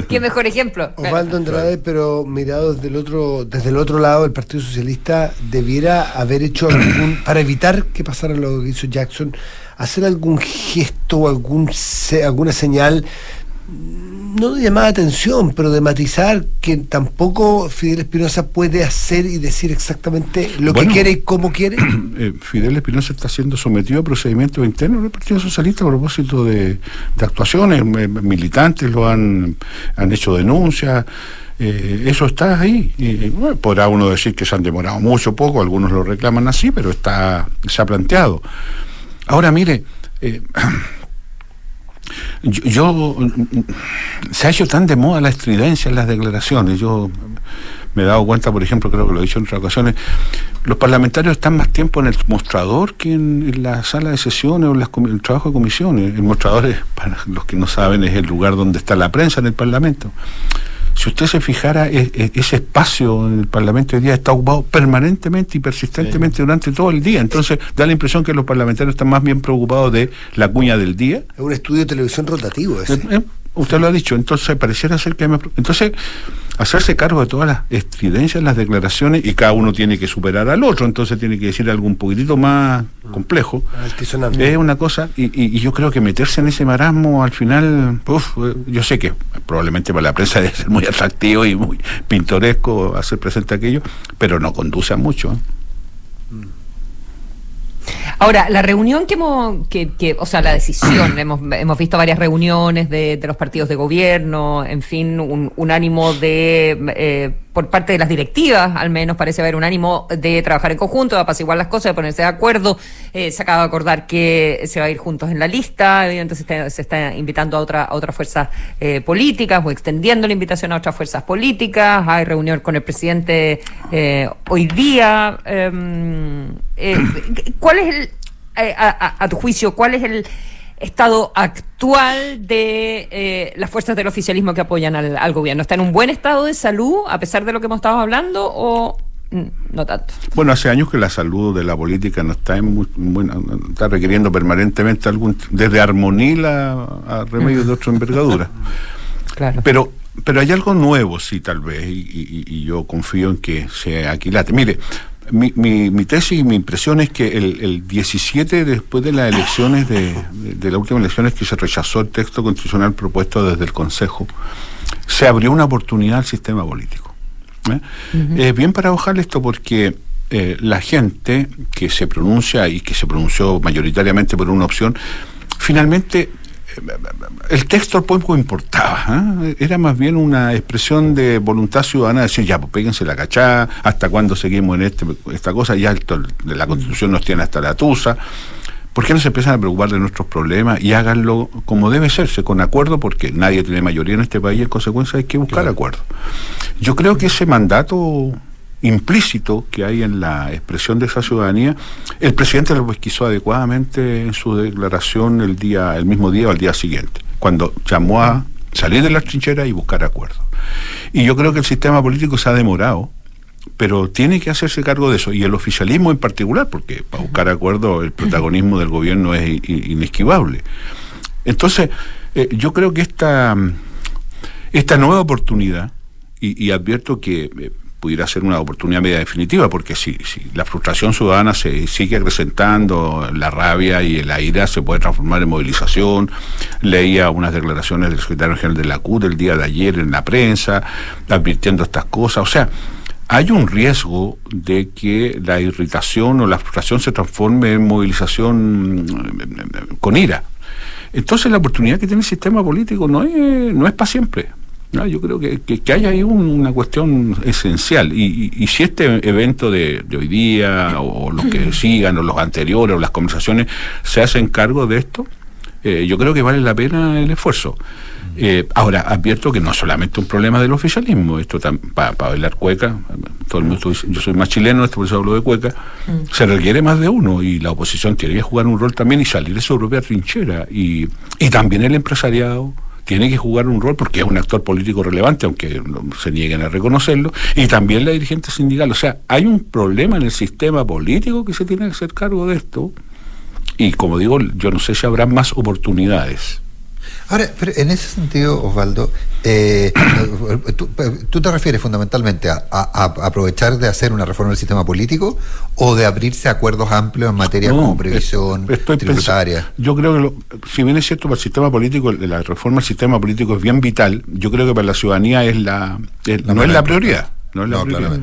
Qué mejor ejemplo. Osvaldo Andrade, pero mirado desde el otro, desde el otro lado, el Partido Socialista debiera haber hecho algún, para evitar que pasara lo que hizo Jackson, hacer algún gesto o algún se- alguna señal, no de llamada atención, pero de matizar que tampoco Fidel Espinosa puede hacer y decir exactamente lo Bueno. que quiere y cómo quiere. Eh, Fidel Espinosa está siendo sometido a procedimientos internos del Partido Socialista a propósito de, de actuaciones. eh, militantes lo han, han hecho denuncias. eh, eso está ahí. Y, bueno, podrá uno decir que se han demorado mucho poco, algunos lo reclaman así, pero está se ha planteado. Ahora, mire, eh, yo, yo, se ha hecho tan de moda la estridencia en las declaraciones. Yo me he dado cuenta, por ejemplo, creo que lo he dicho en otras ocasiones, los parlamentarios están más tiempo en el mostrador que en, la sala de sesiones o en el trabajo de comisiones. El mostrador, es, para los que no saben, es el lugar donde está la prensa en el Parlamento. Si usted se fijara, e- e- ese espacio en el Parlamento hoy día está ocupado permanentemente y persistentemente durante todo el día. Entonces, da la impresión que los parlamentarios están más bien preocupados de la cuña del día Es un estudio de televisión rotativo ese. eh, eh, Usted lo ha dicho, entonces pareciera ser que hay más Entonces, hacerse cargo de todas las estridencias, las declaraciones, y cada uno tiene que superar al otro, entonces tiene que decir algo un poquitito más complejo. Altisonante. Es una cosa, y, y- y yo creo que meterse en ese marasmo al final, uf, eh, yo sé que probablemente para la prensa debe ser muy atractivo y muy pintoresco hacer presente aquello, pero no conduce a mucho. ¿eh? Ahora, la reunión que hemos, que, que- o sea, la decisión, hemos, hemos visto varias reuniones de, de los partidos de gobierno, en fin, un, un ánimo de, eh, por parte de las directivas, al menos parece haber un ánimo de trabajar en conjunto, de apaciguar las cosas, de ponerse de acuerdo. Eh, se acaba de acordar que se va a ir juntos en la lista, evidentemente se está, invitando a, otra, a otras fuerzas eh, políticas o extendiendo la invitación a otras fuerzas políticas. Hay reunión con el presidente eh, hoy día. em, eh, ¿Cuál es el, eh, a, a- a tu juicio, cuál es el estado actual de eh, las fuerzas del oficialismo que apoyan al, al gobierno? ¿Está en un buen estado de salud a pesar de lo que hemos estado hablando o no tanto? Bueno, hace años que la salud de la política no está en muy, buena, está requiriendo permanentemente algún desde armonía a, a remedios de otra envergadura. Claro. Pero pero hay algo nuevo, sí, tal vez, y, y- y yo confío en que se aquilate. Mire, mi, mi, mi tesis y mi impresión es que el, el 17, después de las elecciones, de, de, de las últimas elecciones que se rechazó el texto constitucional propuesto desde el Consejo, se abrió una oportunidad al sistema político. ¿eh? Es bien paradojal esto porque eh, la gente que se pronuncia y que se pronunció mayoritariamente por una opción, finalmente eh, el texto poco importaba, ¿eh? era más bien una expresión de voluntad ciudadana, decir, ya, pues péguense la cachada, hasta cuándo seguimos en este, esta cosa, ya esto de la constitución nos tiene hasta la tusa. ¿Por qué no se empiezan a preocupar de nuestros problemas y háganlo como debe serse, con acuerdo? Porque nadie tiene mayoría en este país y en consecuencia hay que buscar acuerdo. Yo creo que ese mandato implícito que hay en la expresión de esa ciudadanía, el presidente lo pesquisó adecuadamente en su declaración el día, el mismo día o al día siguiente, cuando llamó a salir de las trincheras y buscar acuerdo. Y yo creo que el sistema político se ha demorado, pero tiene que hacerse cargo de eso, y el oficialismo en particular, porque para buscar acuerdo el protagonismo del gobierno es inesquivable. Entonces, eh, yo creo que esta, esta nueva oportunidad, y, y advierto que eh, pudiera ser una oportunidad media definitiva, porque si, si la frustración ciudadana se sigue acrecentando, la rabia y la ira se puede transformar en movilización. Leía unas declaraciones del secretario general de la CUT el día de ayer en la prensa, advirtiendo estas cosas. O sea, hay un riesgo de que la irritación o la frustración se transforme en movilización mm, con ira. Entonces la oportunidad que tiene el sistema político no es, no es para siempre. ¿No? Yo creo que, que, hay ahí una cuestión esencial. Y, y, si este evento de, de, hoy día, o los que sigan, o los anteriores, o las conversaciones, se hacen cargo de esto, eh, yo creo que vale la pena el esfuerzo. Eh, ahora, advierto que no es solamente un problema del oficialismo, esto para bailar cueca, todo el mundo yo soy más chileno, esto por eso hablo de cueca, mm. se requiere más de uno y la oposición tiene que jugar un rol también y salir de su propia trinchera. Y, y también el empresariado tiene que jugar un rol porque es un actor político relevante, aunque se nieguen a reconocerlo, y también la dirigente sindical. O sea, hay un problema en el sistema político que se tiene que hacer cargo de esto. Y como digo, yo no sé si habrá más oportunidades. Ahora, pero en ese sentido, Osvaldo, eh, tú, te refieres fundamentalmente a, aprovechar de hacer una reforma del sistema político o de abrirse a acuerdos amplios en materia como previsión tributaria? yo creo que, si bien es cierto para el sistema político, la reforma del sistema político es bien vital, yo creo que para la ciudadanía es la, no, es la prioridad. No es la prioridad.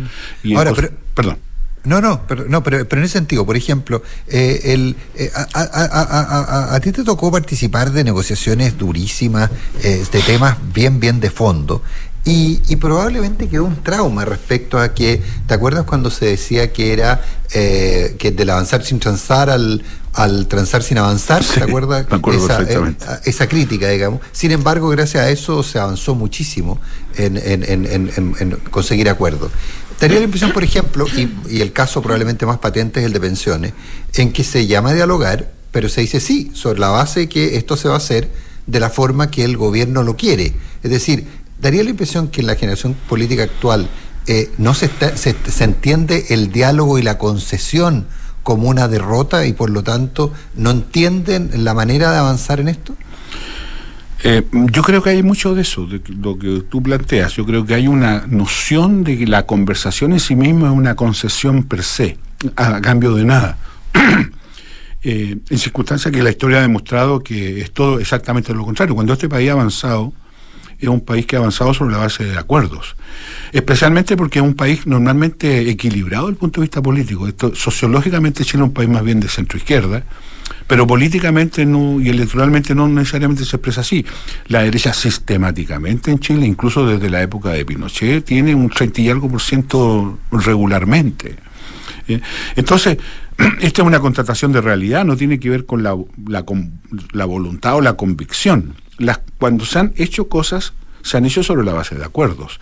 Ahora, perdón. No, no, pero, no pero, pero en ese sentido, por ejemplo, eh, el, eh, a, ti te tocó participar de negociaciones durísimas, eh, de temas bien, bien de fondo, y, y, probablemente quedó un trauma respecto a que, ¿te acuerdas cuando se decía que era que del avanzar sin transar al, al transar sin avanzar, ¿te acuerdas? esa, esa, crítica, digamos. Sin embargo, gracias a eso se avanzó muchísimo en, en, en, en conseguir acuerdos. Tenía la impresión, por ejemplo, y, el caso probablemente más patente es el de pensiones, en que se llama a dialogar, pero se dice sí, sobre la base de que esto se va a hacer de la forma que el gobierno lo quiere. Es decir, daría la impresión que en la generación política actual eh, no se, se, se entiende el diálogo y la concesión como una derrota y por lo tanto no entienden la manera de avanzar en esto. Eh, yo creo que hay mucho de eso, de lo que tú planteas. Yo creo que hay una noción de que la conversación en sí misma es una concesión per se, a cambio de nada. eh, en circunstancias que la historia ha demostrado que es todo exactamente lo contrario. Cuando este país ha avanzado, es un país que ha avanzado sobre la base de acuerdos. Especialmente porque es un país normalmente equilibrado desde el punto de vista político. Esto, sociológicamente Chile es un país más bien de centro izquierda pero políticamente no, y electoralmente no necesariamente se expresa así. La derecha sistemáticamente en Chile, incluso desde la época de Pinochet, tiene un 30 y algo por ciento regularmente. ¿eh? Entonces, esta es una contratación de realidad, no tiene que ver con la, la, voluntad o la convicción. Las, cuando se han hecho cosas, se han hecho sobre la base de acuerdos.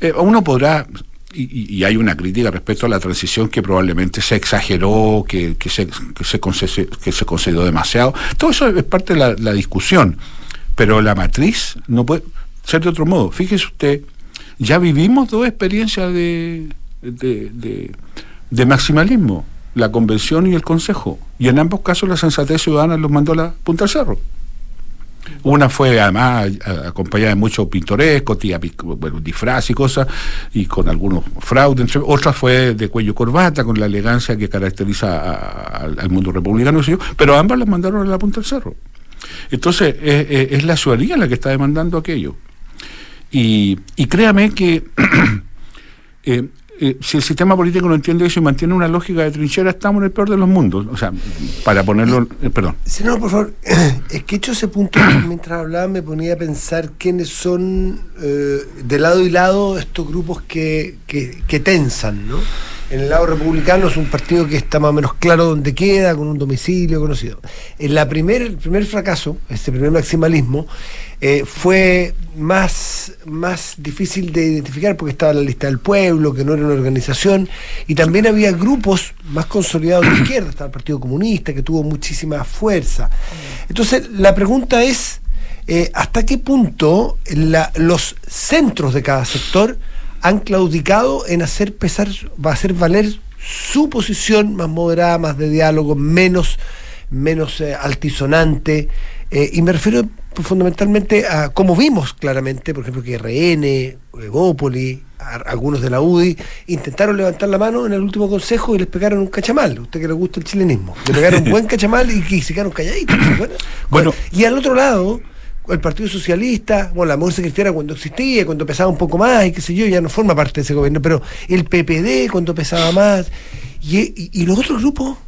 Eh, uno podrá y, hay una crítica respecto a la transición que probablemente se exageró, que, se, que, se, que se concedió demasiado. Todo eso es parte de la, discusión, pero la matriz no puede ser de otro modo. Fíjese usted, ya vivimos dos experiencias de, de, de, maximalismo, la convención y el consejo, y en ambos casos la sensatez ciudadana los mandó a la punta del cerro. Una fue además acompañada de mucho pintoresco, tía, disfraz y cosas, y con algunos fraudes. Otra fue de cuello corbata, con la elegancia que caracteriza al mundo republicano, pero ambas las mandaron a la punta del cerro. Entonces, es la ciudadanía la que está demandando aquello. Y, y créame que eh, eh, si el sistema político no entiende eso y mantiene una lógica de trinchera, estamos en el peor de los mundos. O sea, para ponerlo. Eh, perdón. no, por favor, es que hecho ese punto, mientras hablaba, me ponía a pensar quiénes son eh, de lado y lado estos grupos que, que tensan, ¿no? En el lado republicano es un partido que está más o menos claro dónde queda, con un domicilio conocido. En la primer, el primer fracaso, este primer maximalismo, eh, fue más, más difícil de identificar porque estaba la lista del pueblo, que no era una organización, y también había grupos más consolidados de izquierda, estaba el Partido Comunista, que tuvo muchísima fuerza. Entonces, la pregunta es, eh, ¿hasta qué punto los centros de cada sector han claudicado en hacer pesar, va a hacer valer su posición más moderada, más de diálogo, menos, menos eh, altisonante. Eh, y me refiero fundamentalmente a, como vimos claramente, por ejemplo, que RN, Egópoli, algunos de la UDI, intentaron levantar la mano en el último consejo y les pegaron un cachamal. Usted que le gusta el chilenismo. Le pegaron un buen cachamal y, y se quedaron calladitos. Bueno, bueno, y al otro lado, el Partido Socialista, bueno, la democracia cristiana cuando existía, cuando pesaba un poco más y qué sé yo, ya no forma parte de ese gobierno, pero el PPD cuando pesaba más, y, los otros grupos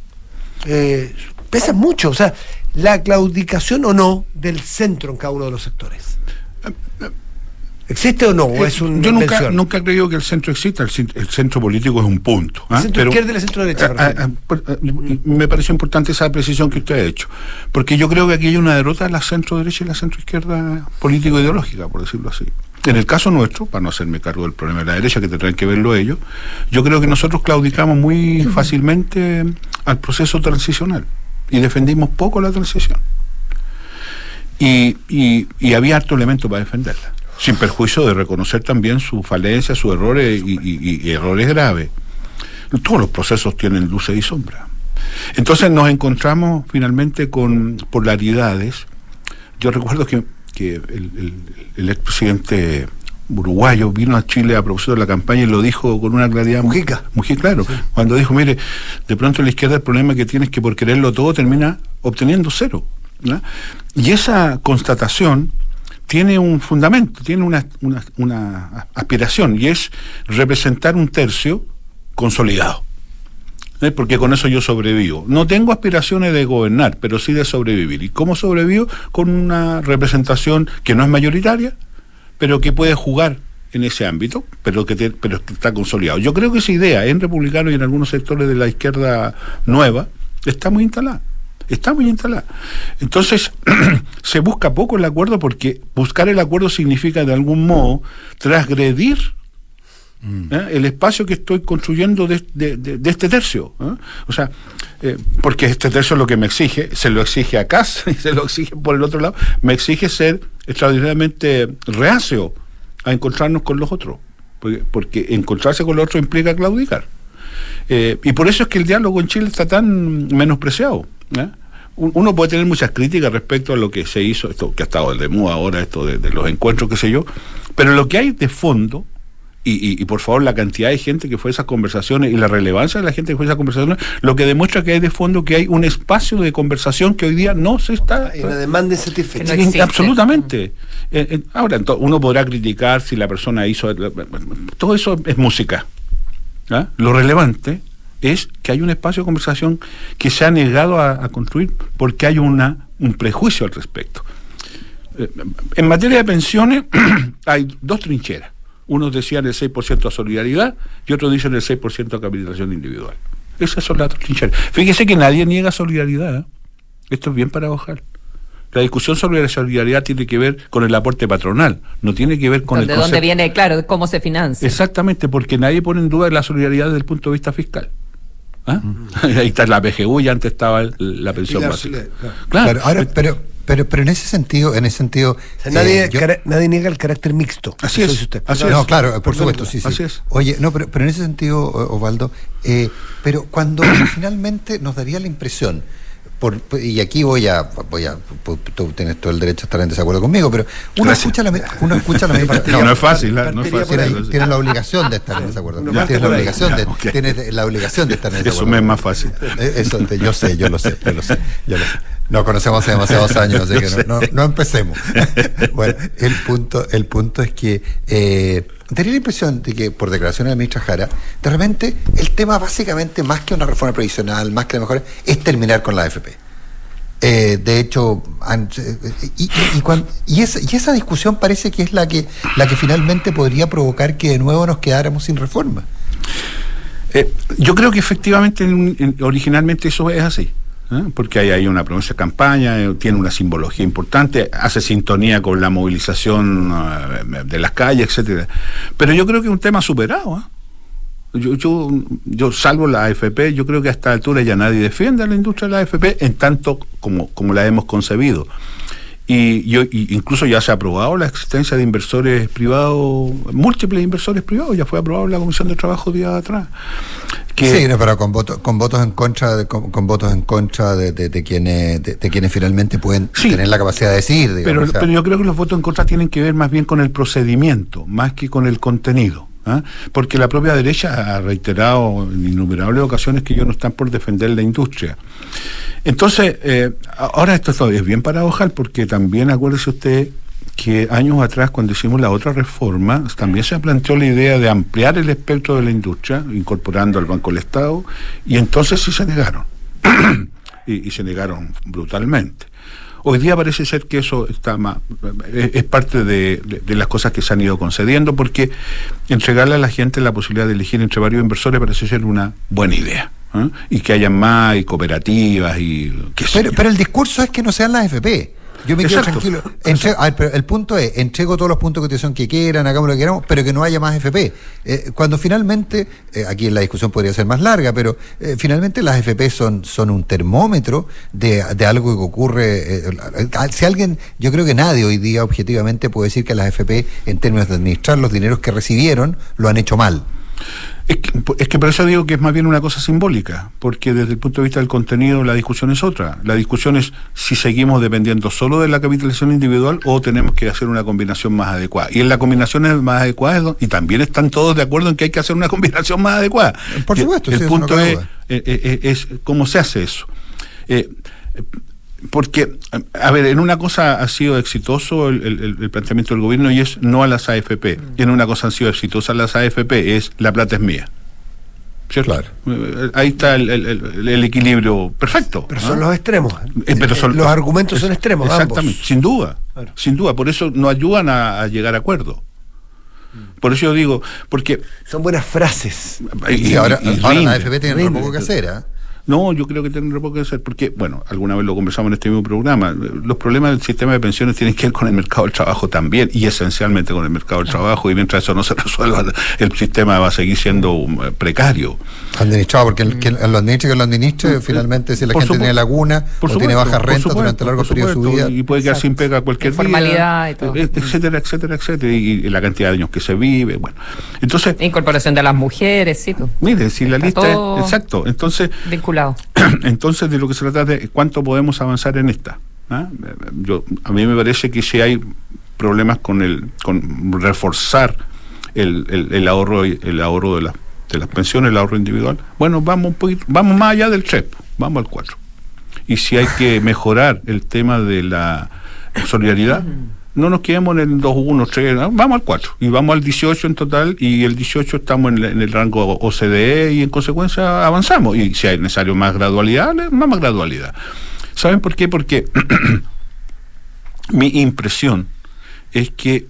eh, pesan mucho, o sea, la claudicación o no del centro en cada uno de los sectores. ¿Existe o no? es eh, un yo nunca, nunca he creído que el centro exista, el, centro político es un punto. ¿ah? ¿El centro izquierda y el centro derecha? Ah, ah, pues, me pareció importante esa precisión que usted ha hecho, porque yo creo que aquí hay una derrota de la centro derecha y la centro izquierda político-ideológica, por decirlo así. En el caso nuestro, para no hacerme cargo del problema de la derecha, que tendrán que verlo ellos, yo creo que nosotros claudicamos muy fácilmente al proceso transicional y defendimos poco la transición. Y, y había harto elemento para defenderla sin perjuicio de reconocer también sus falencias, sus errores y, errores graves. Todos los procesos tienen luces y sombras. Entonces nos encontramos finalmente con polaridades. Yo recuerdo que, el, el, expresidente uruguayo vino a Chile a propósito de la campaña y lo dijo con una claridad. Mujica. Mujica, claro. Cuando dijo, mire, de pronto la izquierda el problema que tiene es que por quererlo todo termina obteniendo cero. Y esa constatación tiene un fundamento, tiene una, aspiración y es representar un tercio consolidado. ¿Eh? Porque con eso yo sobrevivo. No tengo aspiraciones de gobernar, pero sí de sobrevivir. ¿Y cómo sobrevivo? Con una representación que no es mayoritaria, pero que puede jugar en ese ámbito, pero que, pero que está consolidado. Yo creo que esa idea en republicano y en algunos sectores de la izquierda nueva está muy instalada está muy instalada. Entonces, se busca poco el acuerdo porque buscar el acuerdo significa de algún modo transgredir mm. ¿eh? el espacio que estoy construyendo de, este tercio. ¿eh? O sea, eh, porque este tercio lo que me exige, se lo exige a casa y se lo exige por el otro lado, me exige ser extraordinariamente reacio a encontrarnos con los otros. Porque, porque encontrarse con los otros implica claudicar. y por eso es que el diálogo en Chile está tan menospreciado uno puede tener muchas críticas respecto a lo que se hizo, esto que ha estado de moda ahora, esto de, los encuentros, qué sé yo, pero lo que hay de fondo, y, por favor la cantidad de gente que fue a esas conversaciones y la relevancia de la gente que fue a esas conversaciones, lo que demuestra que hay de fondo que hay un espacio de conversación que hoy día no se está... Hay una demanda insatisfecha. absolutamente. Eh, eh, ahora, uno podrá criticar si la persona hizo... Todo eso es música. ¿ah? Lo relevante es que hay un espacio de conversación que se ha negado a, construir porque hay una, un prejuicio al respecto. Eh, en materia de pensiones hay dos trincheras. Unos decían el 6% a solidaridad y otros dicen el 6% a capitalización individual. Esas son las dos trincheras. Fíjese que nadie niega solidaridad. ¿eh? Esto es bien paradojal. La discusión sobre la solidaridad tiene que ver con el aporte patronal, no tiene que ver con el ¿De dónde viene, claro, cómo se financia? Exactamente, porque nadie pone en duda la solidaridad desde el punto de vista fiscal. ¿Ah? Ahí está la PGU y antes estaba la pensión básica. Claro, ahora, pero, pero, pero en ese sentido, en ese sentido, nadie, eh, nadie niega el carácter mixto. Así es. Usted. no, claro, por supuesto, sí, sí. Oye, no, pero, pero en ese sentido, Osvaldo, eh, pero cuando finalmente nos daría la impresión y aquí voy a, voy a, tú tienes todo el derecho a estar en desacuerdo conmigo, pero uno escucha la, uno escucha la no, no es fácil, no es fácil. Tienes, la obligación de estar en desacuerdo. tienes la obligación de, tienes la obligación de estar en desacuerdo. Eso me es más fácil. Eh, eso, yo sé, yo lo sé, yo lo sé, yo lo sé. Nos conocemos hace demasiados años, así que no, no, empecemos. bueno, el punto, el punto es que eh, tenía la impresión de que, por declaraciones de la ministra Jara, de repente el tema básicamente, más que una reforma previsional, más que la mejora, es terminar con la AFP. Eh, de hecho, y, y, esa, discusión parece que es la que, la que finalmente podría provocar que de nuevo nos quedáramos sin reforma. Eh, yo creo que efectivamente originalmente eso es así. ¿Eh? porque hay, hay una promesa de campaña, eh, tiene una simbología importante, hace sintonía con la movilización eh, de las calles, etcétera. Pero yo creo que es un tema superado. ¿eh? Yo, yo, yo, salvo la AFP, yo creo que a esta altura ya nadie defiende a la industria de la AFP en tanto como, como la hemos concebido. Y, yo, y incluso ya se ha aprobado la existencia de inversores privados, múltiples inversores privados, ya fue aprobado en la Comisión de Trabajo días atrás. Que, sí, no, pero con votos con votos en contra de, con, con votos en contra de, de, de quienes de, de quienes finalmente pueden Sí. tener la capacidad de decir digamos, Pero, o sea, pero yo creo que los votos en contra tienen que ver más bien con el procedimiento, más que con el contenido. ¿Ah? Porque la propia derecha ha reiterado en innumerables ocasiones que ellos no están por defender la industria. Entonces, eh, ahora esto es bien paradojal porque también acuérdese usted que años atrás, cuando hicimos la otra reforma, también se planteó la idea de ampliar el espectro de la industria, incorporando al Banco del Estado, y entonces sí se negaron. y, y se negaron brutalmente. Hoy día parece ser que eso está más, es, es parte de, de- de las cosas que se han ido concediendo, porque entregarle a la gente la posibilidad de elegir entre varios inversores parece ser una buena idea. ¿eh? Y que haya más y cooperativas y qué pero, pero el discurso es que no sean las FP. Yo me quedo tranquilo. Entre- a ver, pero el punto es, entrego todos los puntos de cotización que quieran, hagamos lo que queramos, pero que no haya más FP. Eh, cuando finalmente, eh, aquí la discusión podría ser más larga, pero eh, finalmente las FP son, son un termómetro de, de algo que ocurre. si alguien, yo creo que nadie hoy día objetivamente puede decir que las FP, en términos de administrar los dineros que recibieron, lo han hecho mal. Es que, es que por eso digo que es más bien una cosa simbólica, porque desde el punto de vista del contenido la discusión es otra. La discusión es si seguimos dependiendo solo de la capitalización individual o tenemos que hacer una combinación más adecuada. Y en la combinación es más adecuada, es y también están todos de acuerdo en que hay que hacer una combinación más adecuada. Por supuesto, El sí, punto es, duda. eh, eh, eh, es cómo se hace eso. Eh, porque, a ver, en una cosa ha sido exitoso el, el- el planteamiento del gobierno y es no a las AFP. Y en una cosa han sido exitosas las AFP, es la plata es mía. ¿Cierto? Eh, Ahí está el, el- el- el equilibrio perfecto. Pero son los extremos. Eh, pero son- los argumentos son extremos, Exactamente, ambos. sin duda. Claro. Sin duda, por eso no ayudan a, a llegar a acuerdo. Por eso yo digo, porque... Son buenas frases. Sí, ahora, ahora la AFP tiene rinde. poco que hacer, ¿ah? No, yo creo que tienen poco que hacer, porque, bueno, alguna vez lo conversamos en este mismo programa, los problemas del sistema de pensiones tienen que ver con el mercado del trabajo también, y esencialmente con el mercado del trabajo, y mientras eso no se resuelva, el sistema va a seguir siendo um, precario. Administrado, porque el, que lo administre que lo administre, finalmente si la Por gente supuesto. tiene laguna Por o tiene baja renta supuesto, durante largos periodos de su vida. Y puede quedar sin pega cualquier día, Informalidad y todo. eh, etcétera, etcétera, etcétera, y, y la cantidad de años que se vive, bueno. Entonces, Incorporación de las mujeres, sí, pues, mire, si la lista es, exacto, entonces, vinculado. entonces de lo que se trata es de cuánto podemos avanzar en esta. ¿ah? Yo, a mí me parece que si hay problemas con el, con reforzar el, el- el ahorro, el ahorro de las de las pensiones, el ahorro individual, bueno, vamos un poquito, vamos más allá del 3, vamos al 4. Y si hay que mejorar el tema de la solidaridad, no nos quedemos en el 2, 1, 3, ¿no? vamos al 4 y vamos al 18 en total y el 18 estamos en, el- rango OCDE y en consecuencia avanzamos. Y si hay necesario más gradualidad, más, gradualidad. ¿Saben por qué? Porque mi impresión es que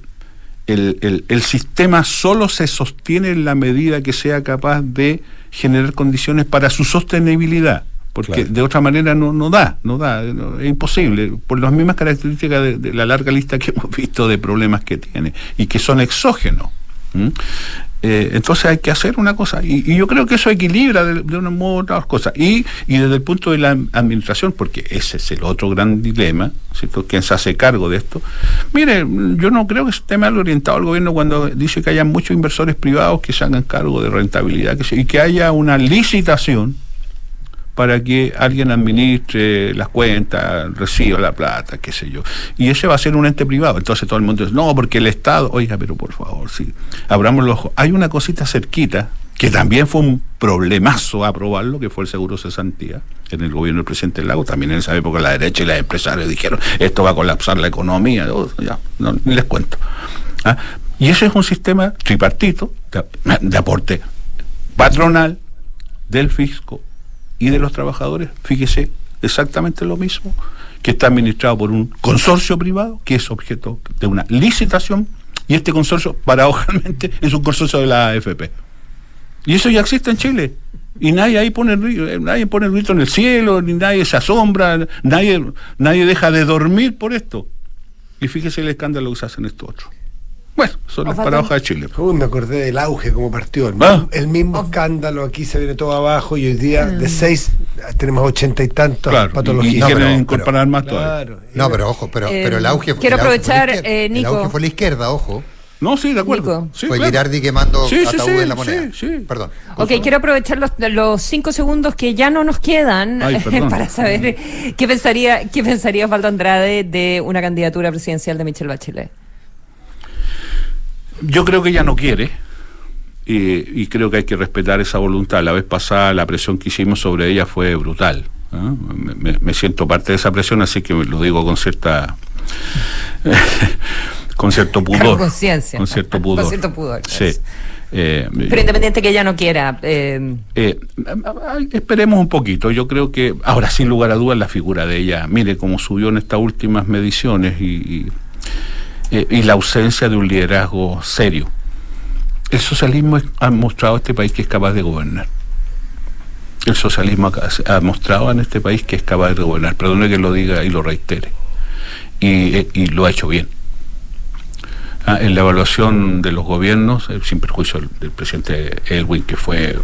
el- el sistema solo se sostiene en la medida que sea capaz de generar condiciones para su sostenibilidad. Porque Claro. de otra manera no, no da, no da, no- es imposible, por las mismas características de, de la larga lista que hemos visto de problemas que tiene y que son exógenos. Eh, entonces hay que hacer una cosa, y, y yo creo que eso equilibra de, de una modo otras cosas. Y, y desde el punto de la administración, porque ese es el otro gran dilema, ¿cierto? ¿Quién se hace cargo de esto? Mire, yo no creo que esté mal orientado el gobierno cuando dice que haya muchos inversores privados que se hagan cargo de rentabilidad que se- y que haya una licitación para que alguien administre las cuentas, reciba la plata, qué sé yo. Y ese va a ser un ente privado. Entonces todo el mundo dice, no, porque el Estado, oiga, pero por favor, sí, abramos los ojos. Hay una cosita cerquita, que también fue un problemazo aprobarlo, que fue el seguro cesantía, en el gobierno del presidente Lago. También en esa época la derecha y los empresarios dijeron, esto va a colapsar la economía. Oh, ya, no, ni les cuento. ¿Ah? Y ese es un sistema tripartito de, de aporte patronal, del fisco y de los trabajadores, fíjese exactamente lo mismo, que está administrado por un consorcio privado que es objeto de una licitación y este consorcio, paradojalmente, es un consorcio de la AFP. Y eso ya existe en Chile. Y nadie ahí pone eh, nadie pone el grito en el cielo, ni nadie se asombra, nadie, nadie deja de dormir por esto. Y fíjese el escándalo que se hace en esto otro. Bueno, son las paradojas de Chile. Uy, me acordé del auge como partió. El, Ah. mismo- el mismo escándalo, aquí se viene todo abajo y hoy día de seis tenemos ochenta y tantos Claro, patologías. y, y No, quieren pero- incorporar más todavía. No, pero ojo, pero, Eh, pero el auge quiero el auge fue la aprovechar, izquierda. eh, Nico. El auge fue la izquierda, ojo. No, sí, de acuerdo. Sí, fue claro. Girardi quemando Sí, sí, en la moneda. sí, sí. Perdón. Ok, quiero aprovechar los, los cinco segundos que ya no nos quedan Ay, para saber qué pensaría, qué pensaría Osvaldo Andrade de una candidatura presidencial de Michelle Bachelet. Yo creo que ella no quiere. Y, y creo que hay que respetar esa voluntad. La vez pasada la presión que hicimos sobre ella fue brutal. Me, siento parte de esa presión, así que lo digo con cierta con cierto Con pudor. conciencia. Con cierto pudor. Con cierto pudor, Sí. Eh, Pero independiente que ella no quiera. eh, eh, esperemos un poquito. Yo creo que ahora, sin lugar a dudas, la figura de ella, mire cómo subió en estas últimas mediciones y, y, eh, y la ausencia de un liderazgo serio. El socialismo ha mostrado a este país que es capaz de gobernar. El socialismo ha, mostrado en este país que es capaz de gobernar. Perdone que lo diga y lo reitere. Y, eh, y lo ha hecho bien. Ah, en la evaluación de los gobiernos, eh, sin perjuicio del presidente Elwin, que fue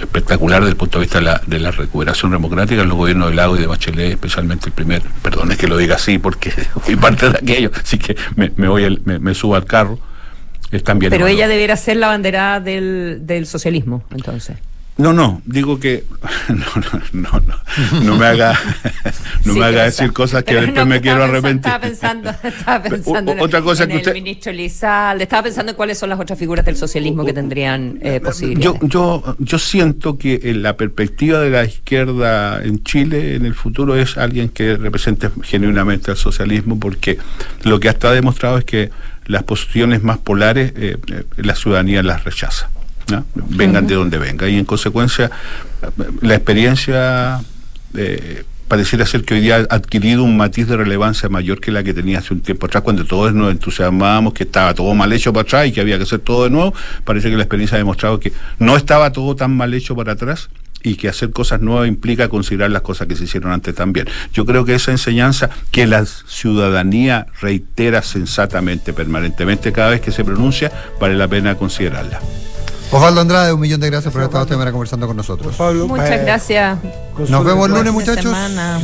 espectacular desde el punto de vista de la, de la recuperación democrática, los gobiernos de Lago y de Bachelet, especialmente el primer, perdón, es que lo diga así porque fui parte de aquello, así que me, me voy al- me, me subo al carro, están bien. pero evaluados. ella debiera ser la banderada del, del socialismo, entonces. No, no, digo que no, no, no, no, no me haga, no me haga decir cosas que después me quiero arrepentir. Estaba pensando, estaba pensando otra cosa que el usted- ministro Lizalde, estaba pensando en cuáles son las otras figuras del socialismo que tendrían eh, posibilidades. Yo, yo, yo siento que en la perspectiva de la izquierda en Chile en el futuro es alguien que represente genuinamente al socialismo, porque lo que hasta ha demostrado es que las posiciones más polares eh, eh, la ciudadanía las rechaza, ¿no? vengan de donde venga. Y en consecuencia, la experiencia eh, pareciera ser que hoy día ha adquirido un matiz de relevancia mayor que la que tenía hace un tiempo atrás, cuando todos nos entusiasmábamos que estaba todo mal hecho para atrás y que había que hacer todo de nuevo. Parece que la experiencia ha demostrado que no estaba todo tan mal hecho para atrás y que hacer cosas nuevas implica considerar las cosas que se hicieron antes también. Yo creo que esa enseñanza que la ciudadanía reitera sensatamente, permanentemente, cada vez que se pronuncia, vale la pena considerarla. Osvaldo Andrade, un millón de gracias por haber estado esta mañana conversando con nosotros. Pablo, Muchas eh, gracias. Nos vemos el lunes, muchachos. semana.